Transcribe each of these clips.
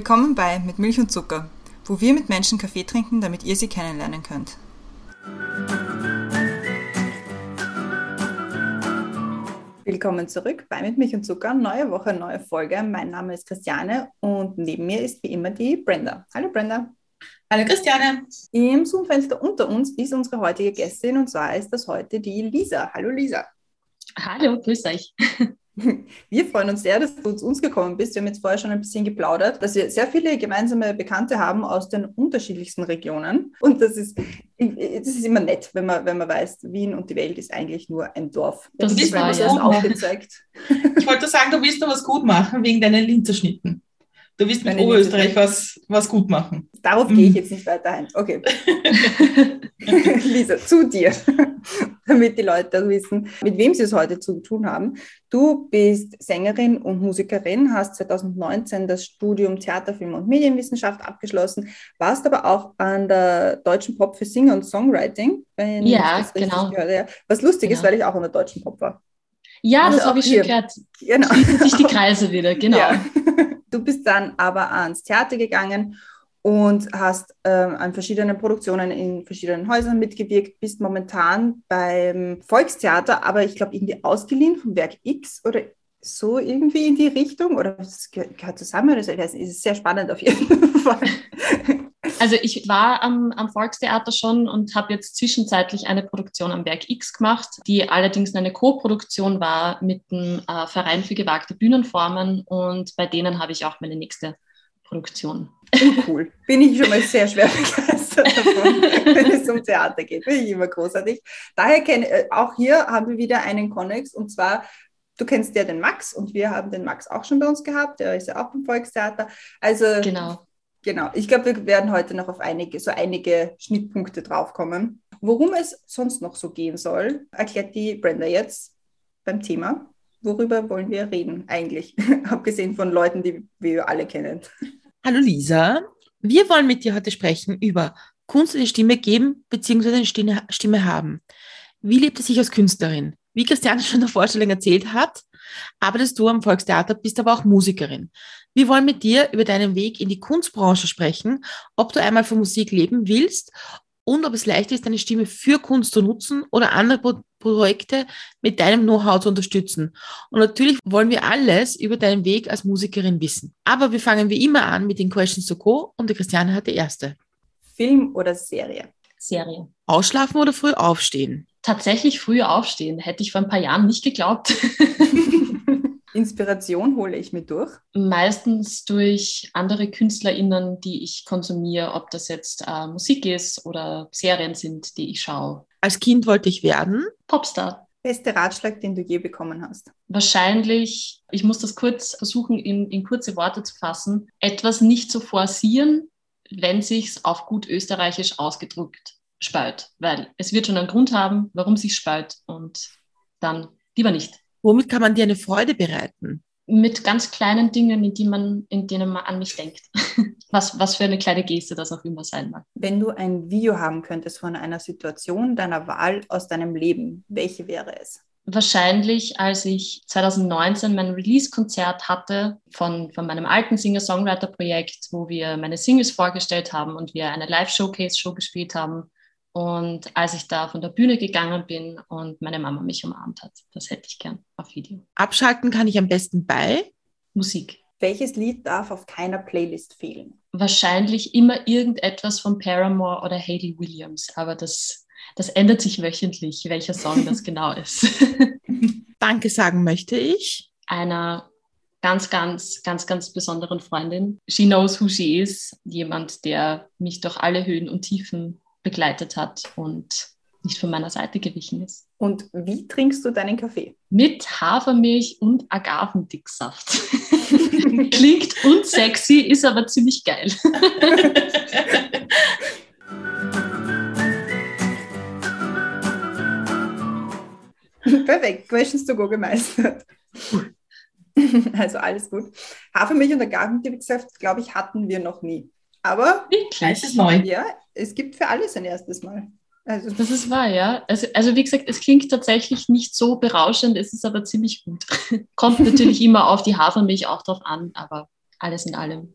Willkommen bei Mit Milch und Zucker, wo wir mit Menschen Kaffee trinken, damit ihr sie kennenlernen könnt. Willkommen zurück bei Mit Milch und Zucker. Neue Woche, neue Folge. Mein Name ist Christiane und neben mir ist wie immer die Brenda. Hallo Brenda. Hallo Christiane. Im Zoom-Fenster unter uns ist unsere heutige Gästin und zwar ist das heute die Lisa. Hallo Lisa. Hallo, grüß euch. Wir freuen uns sehr, dass du zu uns gekommen bist. Wir haben jetzt vorher schon ein bisschen geplaudert, dass wir sehr viele gemeinsame Bekannte haben aus den unterschiedlichsten Regionen. Und das ist, das ist immer nett, wenn man, wenn man weiß, Wien und die Welt ist eigentlich nur ein Dorf. Das, das ist mir ja. aufgezeigt. Ich wollte sagen, du willst noch was gut machen wegen deinen Linzerschnitten. Du willst mit Oberösterreich was, was gut machen. Darauf mhm. gehe ich jetzt nicht weiter ein. Okay. Lisa, zu dir, damit die Leute wissen, mit wem sie es heute zu tun haben. Du bist Sängerin und Musikerin, hast 2019 das Studium Theater, Film und Medienwissenschaft abgeschlossen, warst aber auch an der Deutschen Pop für Singer und Songwriting. ja, genau. Gehört, Was lustig genau. ist, weil ich auch an der Deutschen Pop war. Ja, also das habe ich schon gehört. Genau. Schließen sich die Kreise wieder, genau. Ja. Du bist dann aber ans Theater gegangen und hast äh, an verschiedenen Produktionen in verschiedenen Häusern mitgewirkt, bist momentan beim Volkstheater, aber ich glaube irgendwie ausgeliehen vom Werk X oder so irgendwie in die Richtung oder das gehört zusammen. Das ist sehr spannend auf jeden Fall. Also ich war am, am Volkstheater schon und habe jetzt zwischenzeitlich eine Produktion am Werk X gemacht, die allerdings eine Co-Produktion war mit dem äh, Verein für gewagte Bühnenformen und bei denen habe ich auch meine nächste Produktion. Oh, cool. Bin ich schon mal sehr schwer begeistert davon, wenn es um Theater geht. Bin ich immer großartig. Daher kenne äh, auch hier haben wir wieder einen Konnex und zwar Du kennst ja den Max und wir haben den Max auch schon bei uns gehabt. Der ist ja auch beim Volkstheater. Also genau. Genau, ich glaube, wir werden heute noch auf einige, so einige Schnittpunkte draufkommen. Worum es sonst noch so gehen soll, erklärt die Brenda jetzt beim Thema. Worüber wollen wir reden eigentlich? Abgesehen von Leuten, die wir alle kennen. Hallo Lisa, wir wollen mit dir heute sprechen über Kunst eine Stimme geben bzw. eine Stimme, Stimme haben. Wie lebt es sich als Künstlerin? Wie Christiane schon in der Vorstellung erzählt hat, arbeitest du am Volkstheater, bist aber auch Musikerin. Wir wollen mit dir über deinen Weg in die Kunstbranche sprechen, ob du einmal von Musik leben willst und ob es leicht ist, deine Stimme für Kunst zu nutzen oder andere Pro Projekte mit deinem Know-how zu unterstützen. Und natürlich wollen wir alles über deinen Weg als Musikerin wissen. Aber wir fangen wie immer an mit den Questions to Go und die Christiane hat die erste. Film oder Serie? Serie. Ausschlafen oder früh aufstehen? Tatsächlich früh aufstehen. Hätte ich vor ein paar Jahren nicht geglaubt. Inspiration hole ich mir durch? Meistens durch andere KünstlerInnen, die ich konsumiere, ob das jetzt äh, Musik ist oder Serien sind, die ich schaue. Als Kind wollte ich werden? Popstar. Beste Ratschlag, den du je bekommen hast? Wahrscheinlich, ich muss das kurz versuchen, in, in kurze Worte zu fassen, etwas nicht zu forcieren, wenn sich's auf gut österreichisch ausgedrückt spalt. Weil es wird schon einen Grund haben, warum sich spalt und dann lieber nicht. Womit kann man dir eine Freude bereiten? Mit ganz kleinen Dingen, in, die man, in denen man an mich denkt. was, was für eine kleine Geste das auch immer sein mag. Wenn du ein Video haben könntest von einer Situation deiner Wahl aus deinem Leben, welche wäre es? Wahrscheinlich, als ich 2019 mein Release-Konzert hatte von, von meinem alten Singer-Songwriter-Projekt, wo wir meine Singles vorgestellt haben und wir eine Live-Showcase-Show gespielt haben und als ich da von der Bühne gegangen bin und meine Mama mich umarmt hat, das hätte ich gern auf Video. Abschalten kann ich am besten bei Musik. Welches Lied darf auf keiner Playlist fehlen? Wahrscheinlich immer irgendetwas von Paramore oder Hayley Williams, aber das, das ändert sich wöchentlich, welcher Song das genau ist. Danke sagen möchte ich. Einer ganz, ganz, ganz, ganz besonderen Freundin. She knows who she is. Jemand, der mich durch alle Höhen und Tiefen begleitet hat und nicht von meiner Seite gewichen ist. Und wie trinkst du deinen Kaffee? Mit Hafermilch und Agavendicksaft. Klingt unsexy, ist aber ziemlich geil. Perfekt, Questions to go gemeistert. Also alles gut. Hafermilch und Agavendicksaft, glaube ich, hatten wir noch nie. Aber ist neu. Ja, es gibt für alles ein erstes Mal. Also. Das ist wahr, ja. Also, also wie gesagt, es klingt tatsächlich nicht so berauschend, es ist aber ziemlich gut. Kommt natürlich immer auf die Hafermilch auch drauf an, aber alles in allem.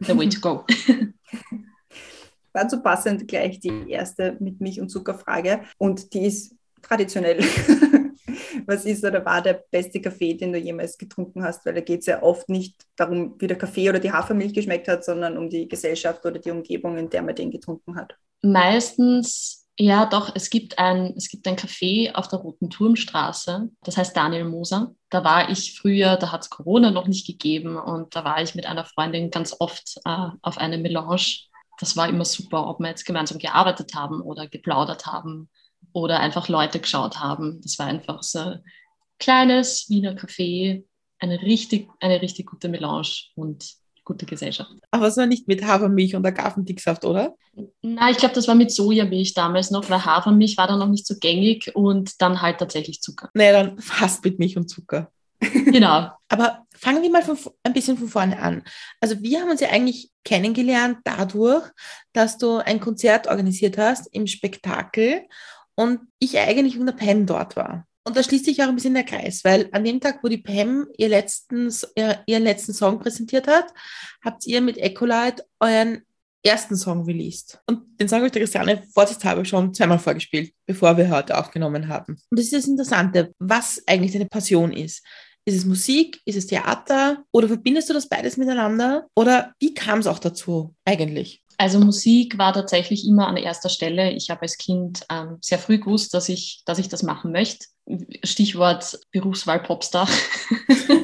the way to go. Dazu passend gleich die erste mit Milch- und Zuckerfrage. Und die ist traditionell. Was ist oder war der beste Kaffee, den du jemals getrunken hast? Weil da geht es ja oft nicht darum, wie der Kaffee oder die Hafermilch geschmeckt hat, sondern um die Gesellschaft oder die Umgebung, in der man den getrunken hat. Meistens, ja doch, es gibt ein, es gibt ein Café auf der Roten Turmstraße, das heißt Daniel Moser. Da war ich früher, da hat es Corona noch nicht gegeben und da war ich mit einer Freundin ganz oft äh, auf eine Melange. Das war immer super, ob wir jetzt gemeinsam gearbeitet haben oder geplaudert haben oder einfach Leute geschaut haben. Das war einfach so ein kleines Wiener Café, eine richtig, eine richtig gute Melange und gute Gesellschaft. Aber es war nicht mit Hafermilch und Agavendicksaft, oder? Nein, ich glaube, das war mit Sojamilch damals noch, weil Hafermilch war dann noch nicht so gängig und dann halt tatsächlich Zucker. Naja, dann fast mit Milch und Zucker. Genau. Aber fangen wir mal von, ein bisschen von vorne an. Also wir haben uns ja eigentlich kennengelernt dadurch, dass du ein Konzert organisiert hast im Spektakel und ich eigentlich mit der Pam dort war. Und da schließt sich auch ein bisschen der Kreis, weil an dem Tag, wo die Pam ihr letzten, ihren letzten Song präsentiert hat, habt ihr mit Ecolite euren ersten Song released. Und den Song habe ich der Christiane vorsichtshalber schon zweimal vorgespielt, bevor wir heute aufgenommen haben. Und das ist das Interessante, was eigentlich deine Passion ist. Ist es Musik? Ist es Theater? Oder verbindest du das beides miteinander? Oder wie kam es auch dazu eigentlich? Also Musik war tatsächlich immer an erster Stelle. Ich habe als Kind ähm, sehr früh gewusst, dass ich, dass ich das machen möchte. Stichwort Berufswahl Popstar.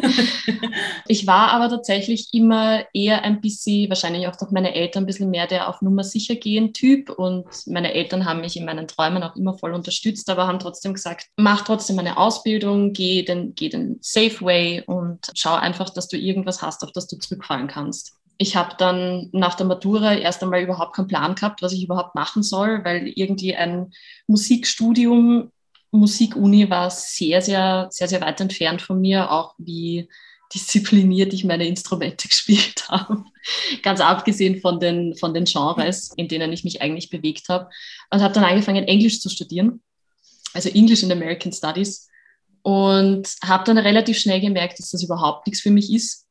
ich war aber tatsächlich immer eher ein bisschen, wahrscheinlich auch durch meine Eltern, ein bisschen mehr der auf Nummer sicher gehen Typ. Und meine Eltern haben mich in meinen Träumen auch immer voll unterstützt, aber haben trotzdem gesagt, mach trotzdem eine Ausbildung, geh den, geh den Safe Way und schau einfach, dass du irgendwas hast, auf das du zurückfallen kannst ich habe dann nach der Matura erst einmal überhaupt keinen Plan gehabt, was ich überhaupt machen soll, weil irgendwie ein Musikstudium, Musikuni war sehr, sehr, sehr, sehr weit entfernt von mir, auch wie diszipliniert ich meine Instrumente gespielt habe. Ganz abgesehen von den, von den Genres, in denen ich mich eigentlich bewegt habe. Und habe dann angefangen, Englisch zu studieren, also English in American Studies. Und habe dann relativ schnell gemerkt, dass das überhaupt nichts für mich ist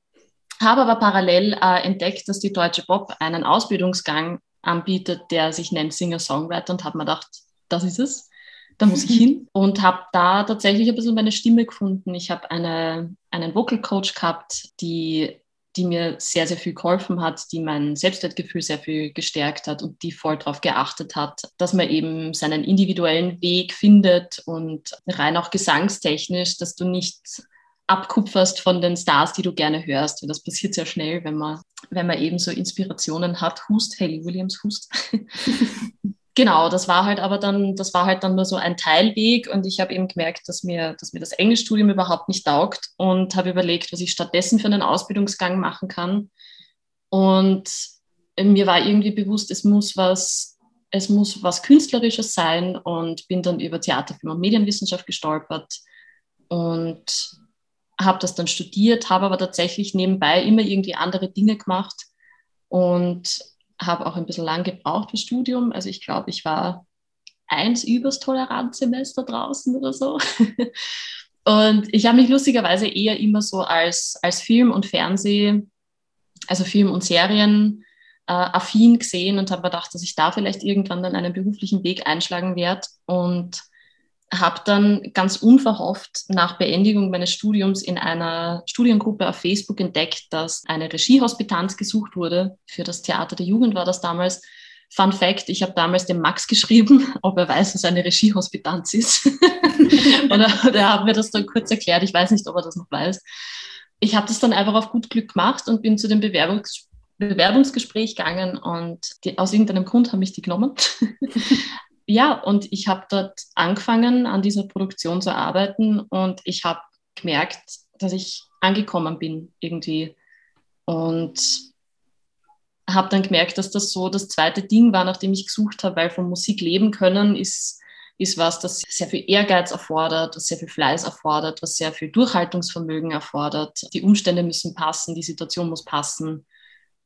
habe aber parallel äh, entdeckt, dass die Deutsche Pop einen Ausbildungsgang anbietet, der sich nennt Singer-Songwriter und habe mir gedacht, das ist es. Da muss ich hin und habe da tatsächlich ein bisschen meine Stimme gefunden. Ich habe eine, einen Vocal Coach gehabt, die, die mir sehr, sehr viel geholfen hat, die mein Selbstwertgefühl sehr viel gestärkt hat und die voll darauf geachtet hat, dass man eben seinen individuellen Weg findet und rein auch gesangstechnisch, dass du nicht abkupferst von den Stars, die du gerne hörst. Und das passiert sehr schnell, wenn man, wenn man eben so Inspirationen hat. Hust, Haley Williams Hust. genau, das war halt aber dann, das war halt dann nur so ein Teilweg und ich habe eben gemerkt, dass mir, dass mir das Englischstudium überhaupt nicht taugt und habe überlegt, was ich stattdessen für einen Ausbildungsgang machen kann. Und mir war irgendwie bewusst, es muss was, es muss was Künstlerisches sein und bin dann über Theaterfilm und Medienwissenschaft gestolpert und habe das dann studiert, habe aber tatsächlich nebenbei immer irgendwie andere Dinge gemacht und habe auch ein bisschen lang gebraucht fürs Studium. Also ich glaube, ich war eins übers Toleranzsemester draußen oder so. Und ich habe mich lustigerweise eher immer so als, als Film und Fernseh, also Film und Serien äh, affin gesehen und habe gedacht, dass ich da vielleicht irgendwann dann einen beruflichen Weg einschlagen werde. Und habe dann ganz unverhofft nach Beendigung meines Studiums in einer Studiengruppe auf Facebook entdeckt, dass eine Regiehospitanz gesucht wurde. Für das Theater der Jugend war das damals. Fun Fact, ich habe damals dem Max geschrieben, ob er weiß, was eine Regiehospitanz ist. und er, er hat mir das dann kurz erklärt. Ich weiß nicht, ob er das noch weiß. Ich habe das dann einfach auf gut Glück gemacht und bin zu dem Bewerbungs Bewerbungsgespräch gegangen und die, aus irgendeinem Grund haben mich die genommen ja, und ich habe dort angefangen, an dieser Produktion zu arbeiten und ich habe gemerkt, dass ich angekommen bin irgendwie. Und habe dann gemerkt, dass das so das zweite Ding war, nach dem ich gesucht habe, weil von Musik leben können ist, ist was, das sehr viel Ehrgeiz erfordert, das sehr viel Fleiß erfordert, was sehr viel Durchhaltungsvermögen erfordert. Die Umstände müssen passen, die Situation muss passen.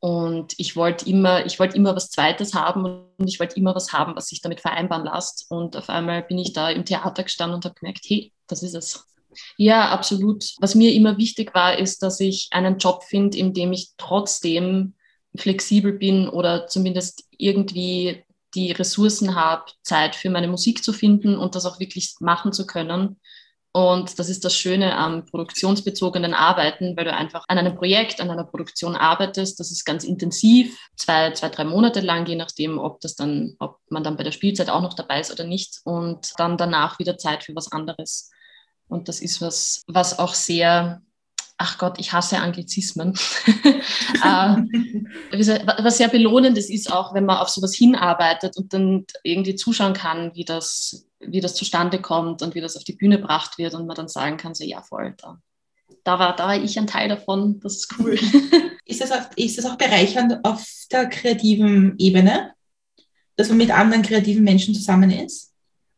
Und ich wollte immer, ich wollte immer was Zweites haben und ich wollte immer was haben, was sich damit vereinbaren lässt. Und auf einmal bin ich da im Theater gestanden und habe gemerkt, hey, das ist es. Ja, absolut. Was mir immer wichtig war, ist, dass ich einen Job finde, in dem ich trotzdem flexibel bin oder zumindest irgendwie die Ressourcen habe, Zeit für meine Musik zu finden und das auch wirklich machen zu können. Und das ist das Schöne am produktionsbezogenen Arbeiten, weil du einfach an einem Projekt, an einer Produktion arbeitest. Das ist ganz intensiv, zwei, zwei, drei Monate lang, je nachdem, ob das dann, ob man dann bei der Spielzeit auch noch dabei ist oder nicht. Und dann danach wieder Zeit für was anderes. Und das ist was, was auch sehr ach Gott, ich hasse Anglizismen. äh, was sehr belohnendes ist auch, wenn man auf sowas hinarbeitet und dann irgendwie zuschauen kann, wie das, wie das zustande kommt und wie das auf die Bühne gebracht wird und man dann sagen kann, so ja voll, da, da, war, da war ich ein Teil davon, das ist cool. ist, das auch, ist das auch bereichernd auf der kreativen Ebene, dass man mit anderen kreativen Menschen zusammen ist?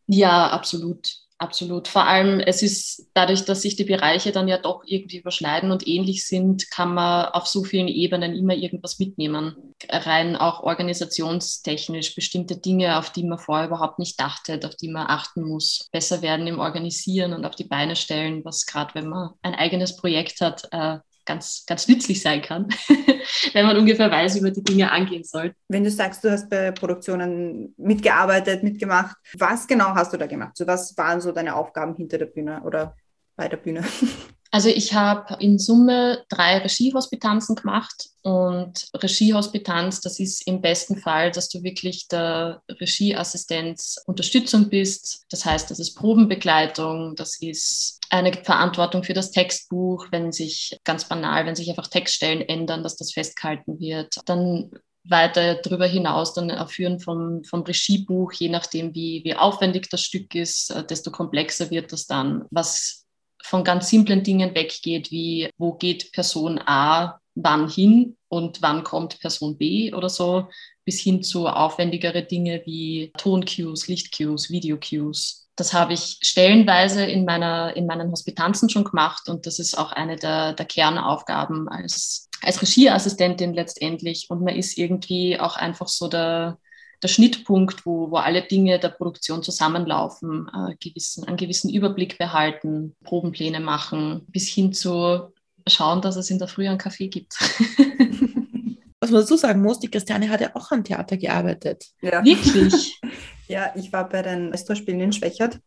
Ja, absolut. Absolut. Vor allem, es ist dadurch, dass sich die Bereiche dann ja doch irgendwie überschneiden und ähnlich sind, kann man auf so vielen Ebenen immer irgendwas mitnehmen. Rein auch organisationstechnisch bestimmte Dinge, auf die man vorher überhaupt nicht dachte, auf die man achten muss, besser werden im Organisieren und auf die Beine stellen, was gerade, wenn man ein eigenes Projekt hat, äh, ganz, ganz nützlich sein kann, wenn man ungefähr weiß, wie man die Dinge angehen soll. Wenn du sagst, du hast bei Produktionen mitgearbeitet, mitgemacht, was genau hast du da gemacht? So, was waren so deine Aufgaben hinter der Bühne oder bei der Bühne? Also ich habe in Summe drei Regiehospitanzen gemacht und Regiehospitanz, das ist im besten Fall, dass du wirklich der Regieassistenz Unterstützung bist. Das heißt, das ist Probenbegleitung, das ist eine Verantwortung für das Textbuch, wenn sich ganz banal, wenn sich einfach Textstellen ändern, dass das festgehalten wird. Dann weiter darüber hinaus dann Erführen vom, vom Regiebuch, je nachdem, wie, wie aufwendig das Stück ist, äh, desto komplexer wird das dann. Was von ganz simplen Dingen weggeht, wie wo geht Person A wann hin und wann kommt Person B oder so, bis hin zu aufwendigere Dinge wie Toncues, Lichtcues, Videocues. Das habe ich stellenweise in, meiner, in meinen Hospitanzen schon gemacht und das ist auch eine der, der Kernaufgaben als, als Regieassistentin letztendlich. Und man ist irgendwie auch einfach so der, der Schnittpunkt, wo, wo alle Dinge der Produktion zusammenlaufen, äh, gewissen, einen gewissen Überblick behalten, Probenpläne machen, bis hin zu schauen, dass es in der Früh einen Kaffee gibt. Was man dazu sagen muss, die Christiane hat ja auch am Theater gearbeitet. Ja. Wirklich? ja, ich war bei den Estorspielen in Schwächert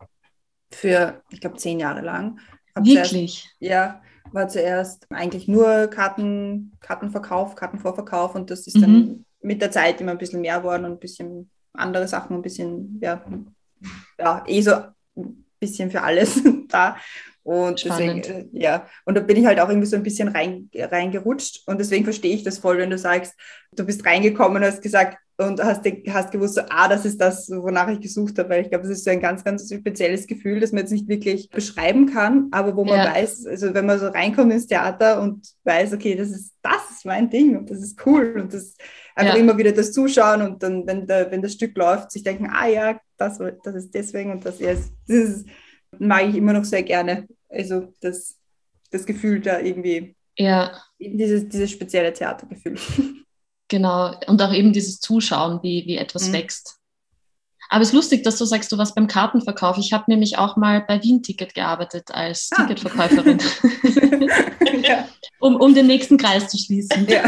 für, ich glaube, zehn Jahre lang. Hab Wirklich? Zuerst, ja, war zuerst eigentlich nur Karten, Kartenverkauf, Kartenvorverkauf und das ist mhm. dann mit der Zeit immer ein bisschen mehr worden und ein bisschen andere Sachen, ein bisschen, ja, ja eh so ein bisschen für alles da. Und Spannend. deswegen, äh, ja, und da bin ich halt auch irgendwie so ein bisschen rein, reingerutscht. Und deswegen verstehe ich das voll, wenn du sagst, du bist reingekommen und hast gesagt und hast, hast gewusst, so, ah, das ist das, wonach ich gesucht habe. Weil ich glaube, das ist so ein ganz, ganz spezielles Gefühl, das man jetzt nicht wirklich beschreiben kann, aber wo man ja. weiß, also wenn man so reinkommt ins Theater und weiß, okay, das ist, das ist mein Ding und das ist cool und das einfach ja. immer wieder das Zuschauen und dann, wenn, der, wenn das Stück läuft, sich denken, ah ja, das, das ist deswegen und das, ist, das ist, mag ich immer noch sehr gerne also das, das Gefühl da irgendwie. Ja. Dieses, dieses spezielle Theatergefühl. Genau. Und auch eben dieses Zuschauen, wie, wie etwas mhm. wächst. Aber es ist lustig, dass du sagst, du warst beim Kartenverkauf. Ich habe nämlich auch mal bei Wien Ticket gearbeitet als ah. Ticketverkäuferin. ja. um, um den nächsten Kreis zu schließen. Ja.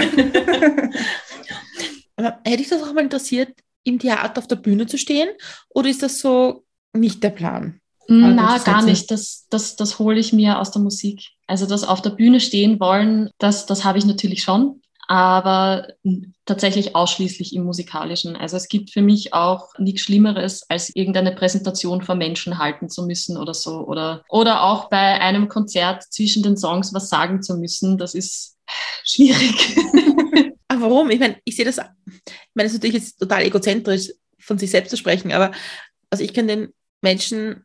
Aber hätte ich das auch mal interessiert, im Theater auf der Bühne zu stehen? Oder ist das so nicht der Plan? Na, gar nicht. Das, das, das hole ich mir aus der Musik. Also das auf der Bühne stehen wollen, das, das habe ich natürlich schon, aber tatsächlich ausschließlich im musikalischen. Also es gibt für mich auch nichts Schlimmeres, als irgendeine Präsentation vor Menschen halten zu müssen oder so. Oder, oder auch bei einem Konzert zwischen den Songs was sagen zu müssen. Das ist schwierig. warum? Ich meine, ich sehe das, ich meine, es ist natürlich jetzt total egozentrisch, von sich selbst zu sprechen, aber also ich kann den Menschen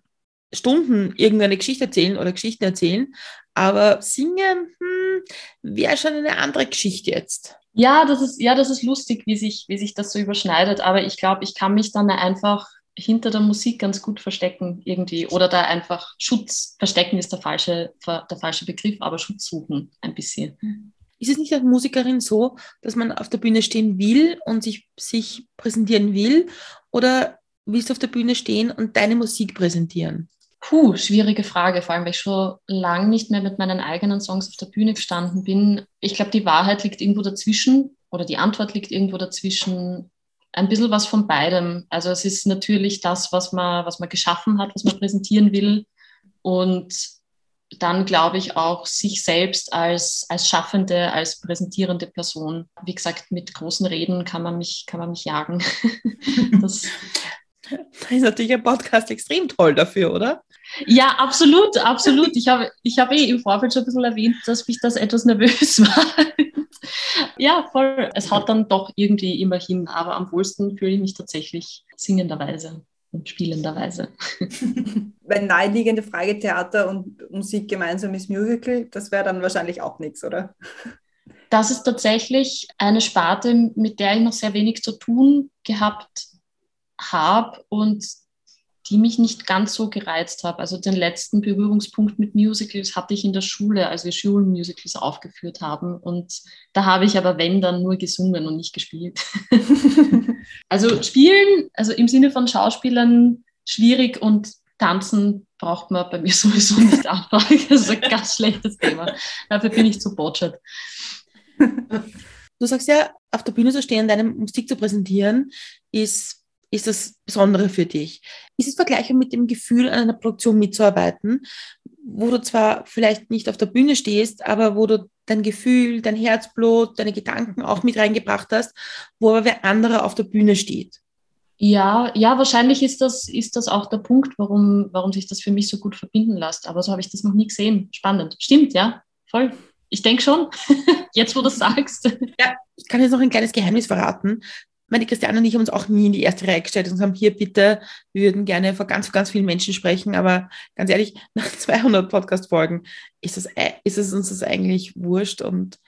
Stunden irgendeine Geschichte erzählen oder Geschichten erzählen, aber singen hm, wäre schon eine andere Geschichte jetzt. Ja, das ist, ja, das ist lustig, wie sich, wie sich das so überschneidet, aber ich glaube, ich kann mich dann einfach hinter der Musik ganz gut verstecken irgendwie oder da einfach Schutz, verstecken ist der falsche, der falsche Begriff, aber Schutz suchen ein bisschen. Ist es nicht als Musikerin so, dass man auf der Bühne stehen will und sich, sich präsentieren will oder willst du auf der Bühne stehen und deine Musik präsentieren? Puh, schwierige Frage, vor allem weil ich schon lange nicht mehr mit meinen eigenen Songs auf der Bühne gestanden bin. Ich glaube, die Wahrheit liegt irgendwo dazwischen oder die Antwort liegt irgendwo dazwischen. Ein bisschen was von beidem. Also es ist natürlich das, was man, was man geschaffen hat, was man präsentieren will. Und dann glaube ich auch sich selbst als, als schaffende, als präsentierende Person. Wie gesagt, mit großen Reden kann man mich, kann man mich jagen. das, das ist natürlich ein Podcast extrem toll dafür, oder? Ja, absolut, absolut. Ich habe ich hab eh im Vorfeld schon ein bisschen erwähnt, dass mich das etwas nervös war. ja, voll. Es hat dann doch irgendwie immer hin, aber am wohlsten fühle ich mich tatsächlich singenderweise spielenderweise. Wenn naheliegende Frage Theater und Musik gemeinsam ist Musical, das wäre dann wahrscheinlich auch nichts, oder? Das ist tatsächlich eine Sparte, mit der ich noch sehr wenig zu tun gehabt habe und die mich nicht ganz so gereizt habe. Also den letzten Berührungspunkt mit Musicals hatte ich in der Schule, als wir Schulmusicals aufgeführt haben. Und da habe ich aber, wenn, dann nur gesungen und nicht gespielt. also spielen, also im Sinne von Schauspielern, schwierig und tanzen braucht man bei mir sowieso nicht anfangen. Das ist ein ganz schlechtes Thema. Dafür bin ich zu botschert. Du sagst ja, auf der Bühne zu stehen, deine Musik zu präsentieren, ist ist das Besondere für dich? Ist es vergleichbar mit dem Gefühl, an einer Produktion mitzuarbeiten, wo du zwar vielleicht nicht auf der Bühne stehst, aber wo du dein Gefühl, dein Herzblut, deine Gedanken auch mit reingebracht hast, wo aber wer andere auf der Bühne steht? Ja, ja, wahrscheinlich ist das, ist das auch der Punkt, warum, warum sich das für mich so gut verbinden lässt. Aber so habe ich das noch nie gesehen. Spannend. Stimmt, ja, voll. Ich denke schon, jetzt wo du das sagst. Ja, ich kann jetzt noch ein kleines Geheimnis verraten meine, Christiane und ich haben uns auch nie in die erste Reihe gestellt und haben hier bitte, wir würden gerne vor ganz, ganz vielen Menschen sprechen, aber ganz ehrlich, nach 200 Podcast-Folgen ist, das, ist es uns das eigentlich wurscht und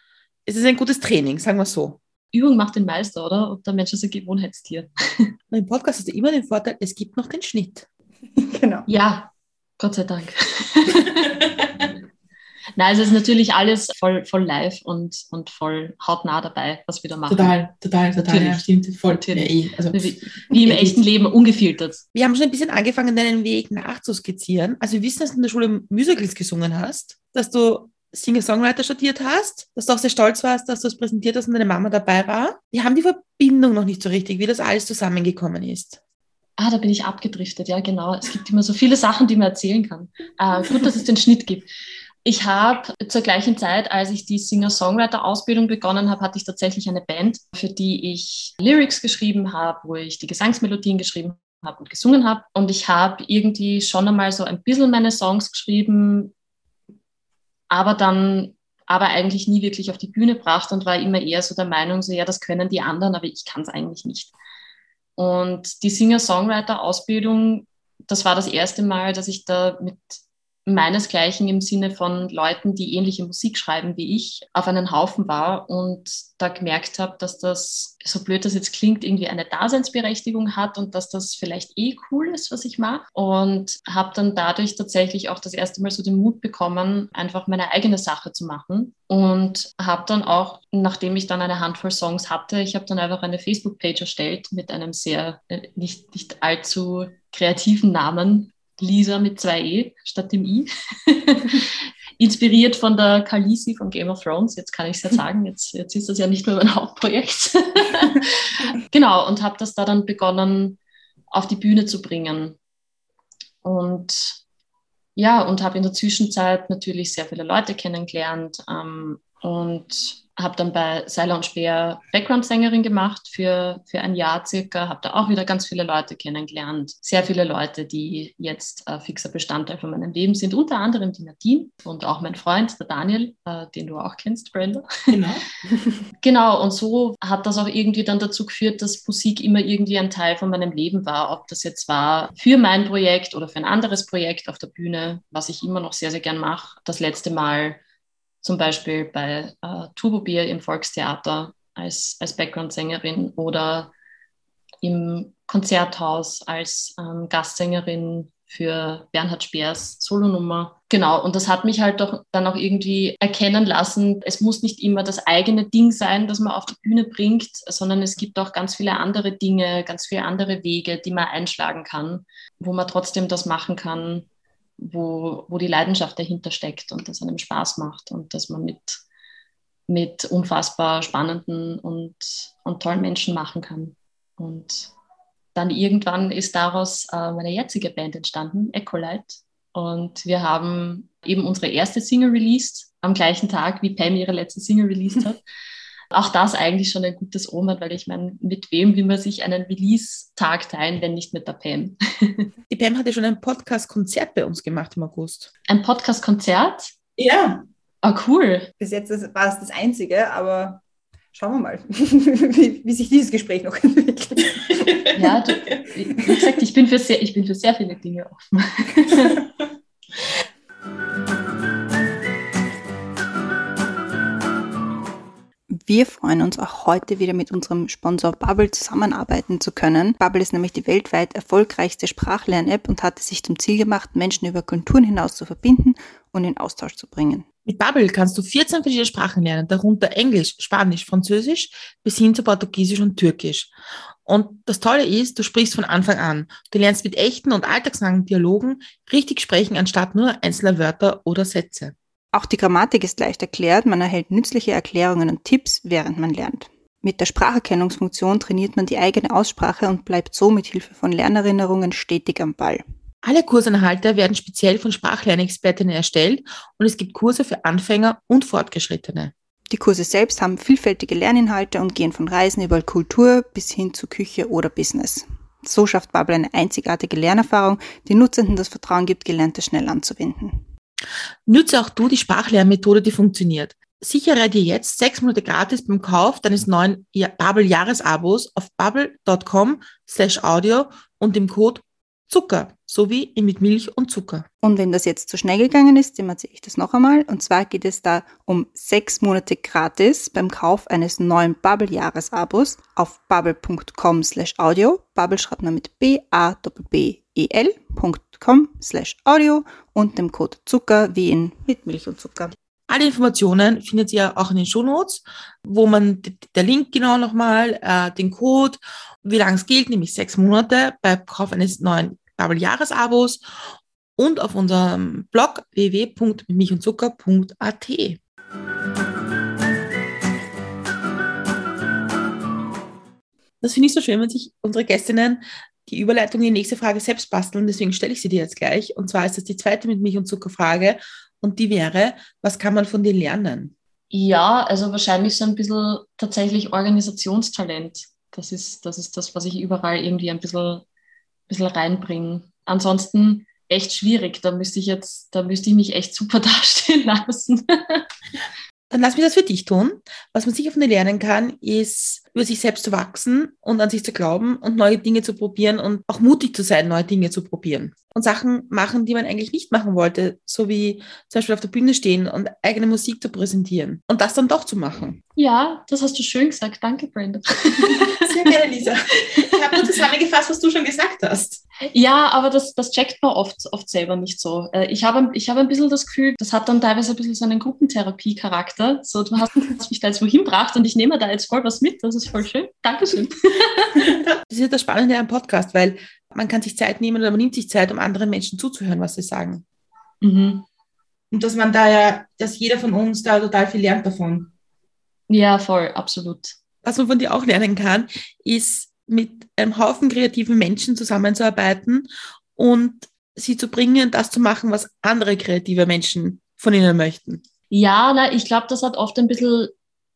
es ist ein gutes Training, sagen wir so. Übung macht den Meister, oder? Und der Mensch ist ein Gewohnheitstier. Mein Podcast hat immer den Vorteil, es gibt noch den Schnitt. Genau. Ja, Gott sei Dank. Nein, es ist natürlich alles voll, voll live und, und voll hautnah dabei, was wir da machen. Total, total, total, natürlich. ja, stimmt, voll. Natürlich. Ja, eh, also, wie, wie, im echten Leben, ungefiltert. Wir haben schon ein bisschen angefangen, deinen Weg nachzuskizzieren. Also wir wissen, dass du in der Schule Musicals gesungen hast, dass du Singer-Songwriter studiert hast, dass du auch sehr stolz warst, dass du es präsentiert hast und deine Mama dabei war. Wir haben die Verbindung noch nicht so richtig, wie das alles zusammengekommen ist. Ah, da bin ich abgedriftet, ja genau. Es gibt immer so viele Sachen, die man erzählen kann. Äh, gut, dass es den Schnitt gibt. Ich habe zur gleichen Zeit, als ich die Singer-Songwriter-Ausbildung begonnen habe, hatte ich tatsächlich eine Band, für die ich Lyrics geschrieben habe, wo ich die Gesangsmelodien geschrieben habe und gesungen habe. Und ich habe irgendwie schon einmal so ein bisschen meine Songs geschrieben, aber dann aber eigentlich nie wirklich auf die Bühne gebracht und war immer eher so der Meinung, so ja, das können die anderen, aber ich kann es eigentlich nicht. Und die Singer-Songwriter-Ausbildung, das war das erste Mal, dass ich da mit meinesgleichen im Sinne von Leuten, die ähnliche Musik schreiben wie ich, auf einen Haufen war und da gemerkt habe, dass das, so blöd das jetzt klingt, irgendwie eine Daseinsberechtigung hat und dass das vielleicht eh cool ist, was ich mache. Und habe dann dadurch tatsächlich auch das erste Mal so den Mut bekommen, einfach meine eigene Sache zu machen. Und habe dann auch, nachdem ich dann eine Handvoll Songs hatte, ich habe dann einfach eine Facebook-Page erstellt mit einem sehr, äh, nicht, nicht allzu kreativen Namen, Lisa mit zwei E statt dem I. Inspiriert von der Khaleesi von Game of Thrones. Jetzt kann ich es ja sagen, jetzt, jetzt ist das ja nicht mehr mein Hauptprojekt. genau, und habe das da dann begonnen, auf die Bühne zu bringen. Und ja, und habe in der Zwischenzeit natürlich sehr viele Leute kennengelernt ähm, und habe dann bei Seiler und Speer Background-Sängerin gemacht für, für ein Jahr circa, habe da auch wieder ganz viele Leute kennengelernt. Sehr viele Leute, die jetzt äh, fixer Bestandteil von meinem Leben sind, unter anderem die Nadine und auch mein Freund, der Daniel, äh, den du auch kennst, Brenda. Genau. genau, und so hat das auch irgendwie dann dazu geführt, dass Musik immer irgendwie ein Teil von meinem Leben war, ob das jetzt war für mein Projekt oder für ein anderes Projekt auf der Bühne, was ich immer noch sehr, sehr gern mache. Das letzte Mal zum Beispiel bei äh, Turbo Bier im Volkstheater als, als Background-Sängerin oder im Konzerthaus als ähm, Gastsängerin für Bernhard Speers Solonummer. Genau, und das hat mich halt doch dann auch irgendwie erkennen lassen, es muss nicht immer das eigene Ding sein, das man auf die Bühne bringt, sondern es gibt auch ganz viele andere Dinge, ganz viele andere Wege, die man einschlagen kann, wo man trotzdem das machen kann, wo, wo die Leidenschaft dahinter steckt und das einem Spaß macht und dass man mit, mit unfassbar spannenden und, und tollen Menschen machen kann. Und dann irgendwann ist daraus äh, meine jetzige Band entstanden, Ecolite. Und wir haben eben unsere erste Single released, am gleichen Tag, wie Pam ihre letzte Single released hat. Auch das eigentlich schon ein gutes Omen, weil ich meine, mit wem will man sich einen Release-Tag teilen, wenn nicht mit der Pam? Die Pam hatte schon ein Podcast-Konzert bei uns gemacht im August. Ein Podcast-Konzert? Ja. Ah, cool. Bis jetzt war es das einzige, aber schauen wir mal, wie, wie, sich dieses Gespräch noch entwickelt. Ja, du, wie gesagt, ich bin, für sehr, ich bin für sehr viele Dinge offen. Wir freuen uns auch heute wieder mit unserem Sponsor Bubble zusammenarbeiten zu können. Bubble ist nämlich die weltweit erfolgreichste Sprachlern-App und hat es sich zum Ziel gemacht, Menschen über Kulturen hinaus zu verbinden und in Austausch zu bringen. Mit Bubble kannst du 14 verschiedene Sprachen lernen, darunter Englisch, Spanisch, Französisch bis hin zu Portugiesisch und Türkisch. Und das Tolle ist, du sprichst von Anfang an. Du lernst mit echten und alltagsnahen Dialogen richtig sprechen, anstatt nur einzelner Wörter oder Sätze. Auch die Grammatik ist leicht erklärt, man erhält nützliche Erklärungen und Tipps, während man lernt. Mit der Spracherkennungsfunktion trainiert man die eigene Aussprache und bleibt so mit Hilfe von Lernerinnerungen stetig am Ball. Alle Kursinhalte werden speziell von Sprachlernexpertinnen erstellt und es gibt Kurse für Anfänger und Fortgeschrittene. Die Kurse selbst haben vielfältige Lerninhalte und gehen von Reisen über Kultur bis hin zu Küche oder Business. So schafft Bubble eine einzigartige Lernerfahrung, die Nutzenden das Vertrauen gibt, Gelerntes schnell anzuwenden. Nütze auch du die Sprachlernmethode, die funktioniert. Sichere dir jetzt sechs Monate gratis beim Kauf deines neuen Bubble-Jahresabos auf bubble.com slash audio und dem Code Zucker, sowie mit Milch und Zucker. Und wenn das jetzt zu schnell gegangen ist, dann erzähle ich das noch einmal. Und zwar geht es da um sechs Monate gratis beim Kauf eines neuen Bubble-Jahresabos auf bubble.com slash audio. Bubble schreibt man mit B-A-B-B-E-L.com slash audio und dem Code Zucker wie mit Milch und Zucker. Alle Informationen findet ihr auch in den Shownotes, wo man der Link genau nochmal, äh, den Code, wie lange es gilt, nämlich sechs Monate bei Kauf eines neuen Bubble-Jahresabos und auf unserem Blog www.milchundzucker.at. Das finde ich so schön, wenn sich unsere Gästinnen die Überleitung in die nächste Frage selbst basteln. Deswegen stelle ich sie dir jetzt gleich. Und zwar ist das die zweite mit Milch und Zucker Frage. Und die wäre, was kann man von dir lernen? Ja, also wahrscheinlich so ein bisschen tatsächlich Organisationstalent. Das ist das, ist das was ich überall irgendwie ein bisschen, bisschen reinbringe. Ansonsten echt schwierig. Da müsste ich jetzt, da müsste ich mich echt super dastehen lassen. Dann lass mich das für dich tun. Was man sicher von dir lernen kann, ist über sich selbst zu wachsen und an sich zu glauben und neue Dinge zu probieren und auch mutig zu sein, neue Dinge zu probieren. Und Sachen machen, die man eigentlich nicht machen wollte, so wie zum Beispiel auf der Bühne stehen und eigene Musik zu präsentieren und das dann doch zu machen. Ja, das hast du schön gesagt. Danke, Brenda. Sehr gerne, Lisa. Ich habe nur zusammengefasst, was du schon gesagt hast. Ja, aber das, das checkt man oft, oft selber nicht so. Äh, ich habe ich hab ein bisschen das Gefühl, das hat dann teilweise ein bisschen so einen Gruppentherapie-Charakter. So, du hast mich da jetzt wohin gebracht und ich nehme da jetzt voll was mit. Das ist voll schön. Dankeschön. Das ist das Spannende am Podcast, weil man kann sich Zeit nehmen oder man nimmt sich Zeit, um anderen Menschen zuzuhören, was sie sagen. Mhm. Und dass man da ja, dass jeder von uns da total viel lernt davon. Ja, voll, absolut. Was man von dir auch lernen kann, ist mit einem Haufen kreativen Menschen zusammenzuarbeiten und sie zu bringen, das zu machen, was andere kreative Menschen von ihnen möchten. Ja, na, ich glaube, das hat oft ein bisschen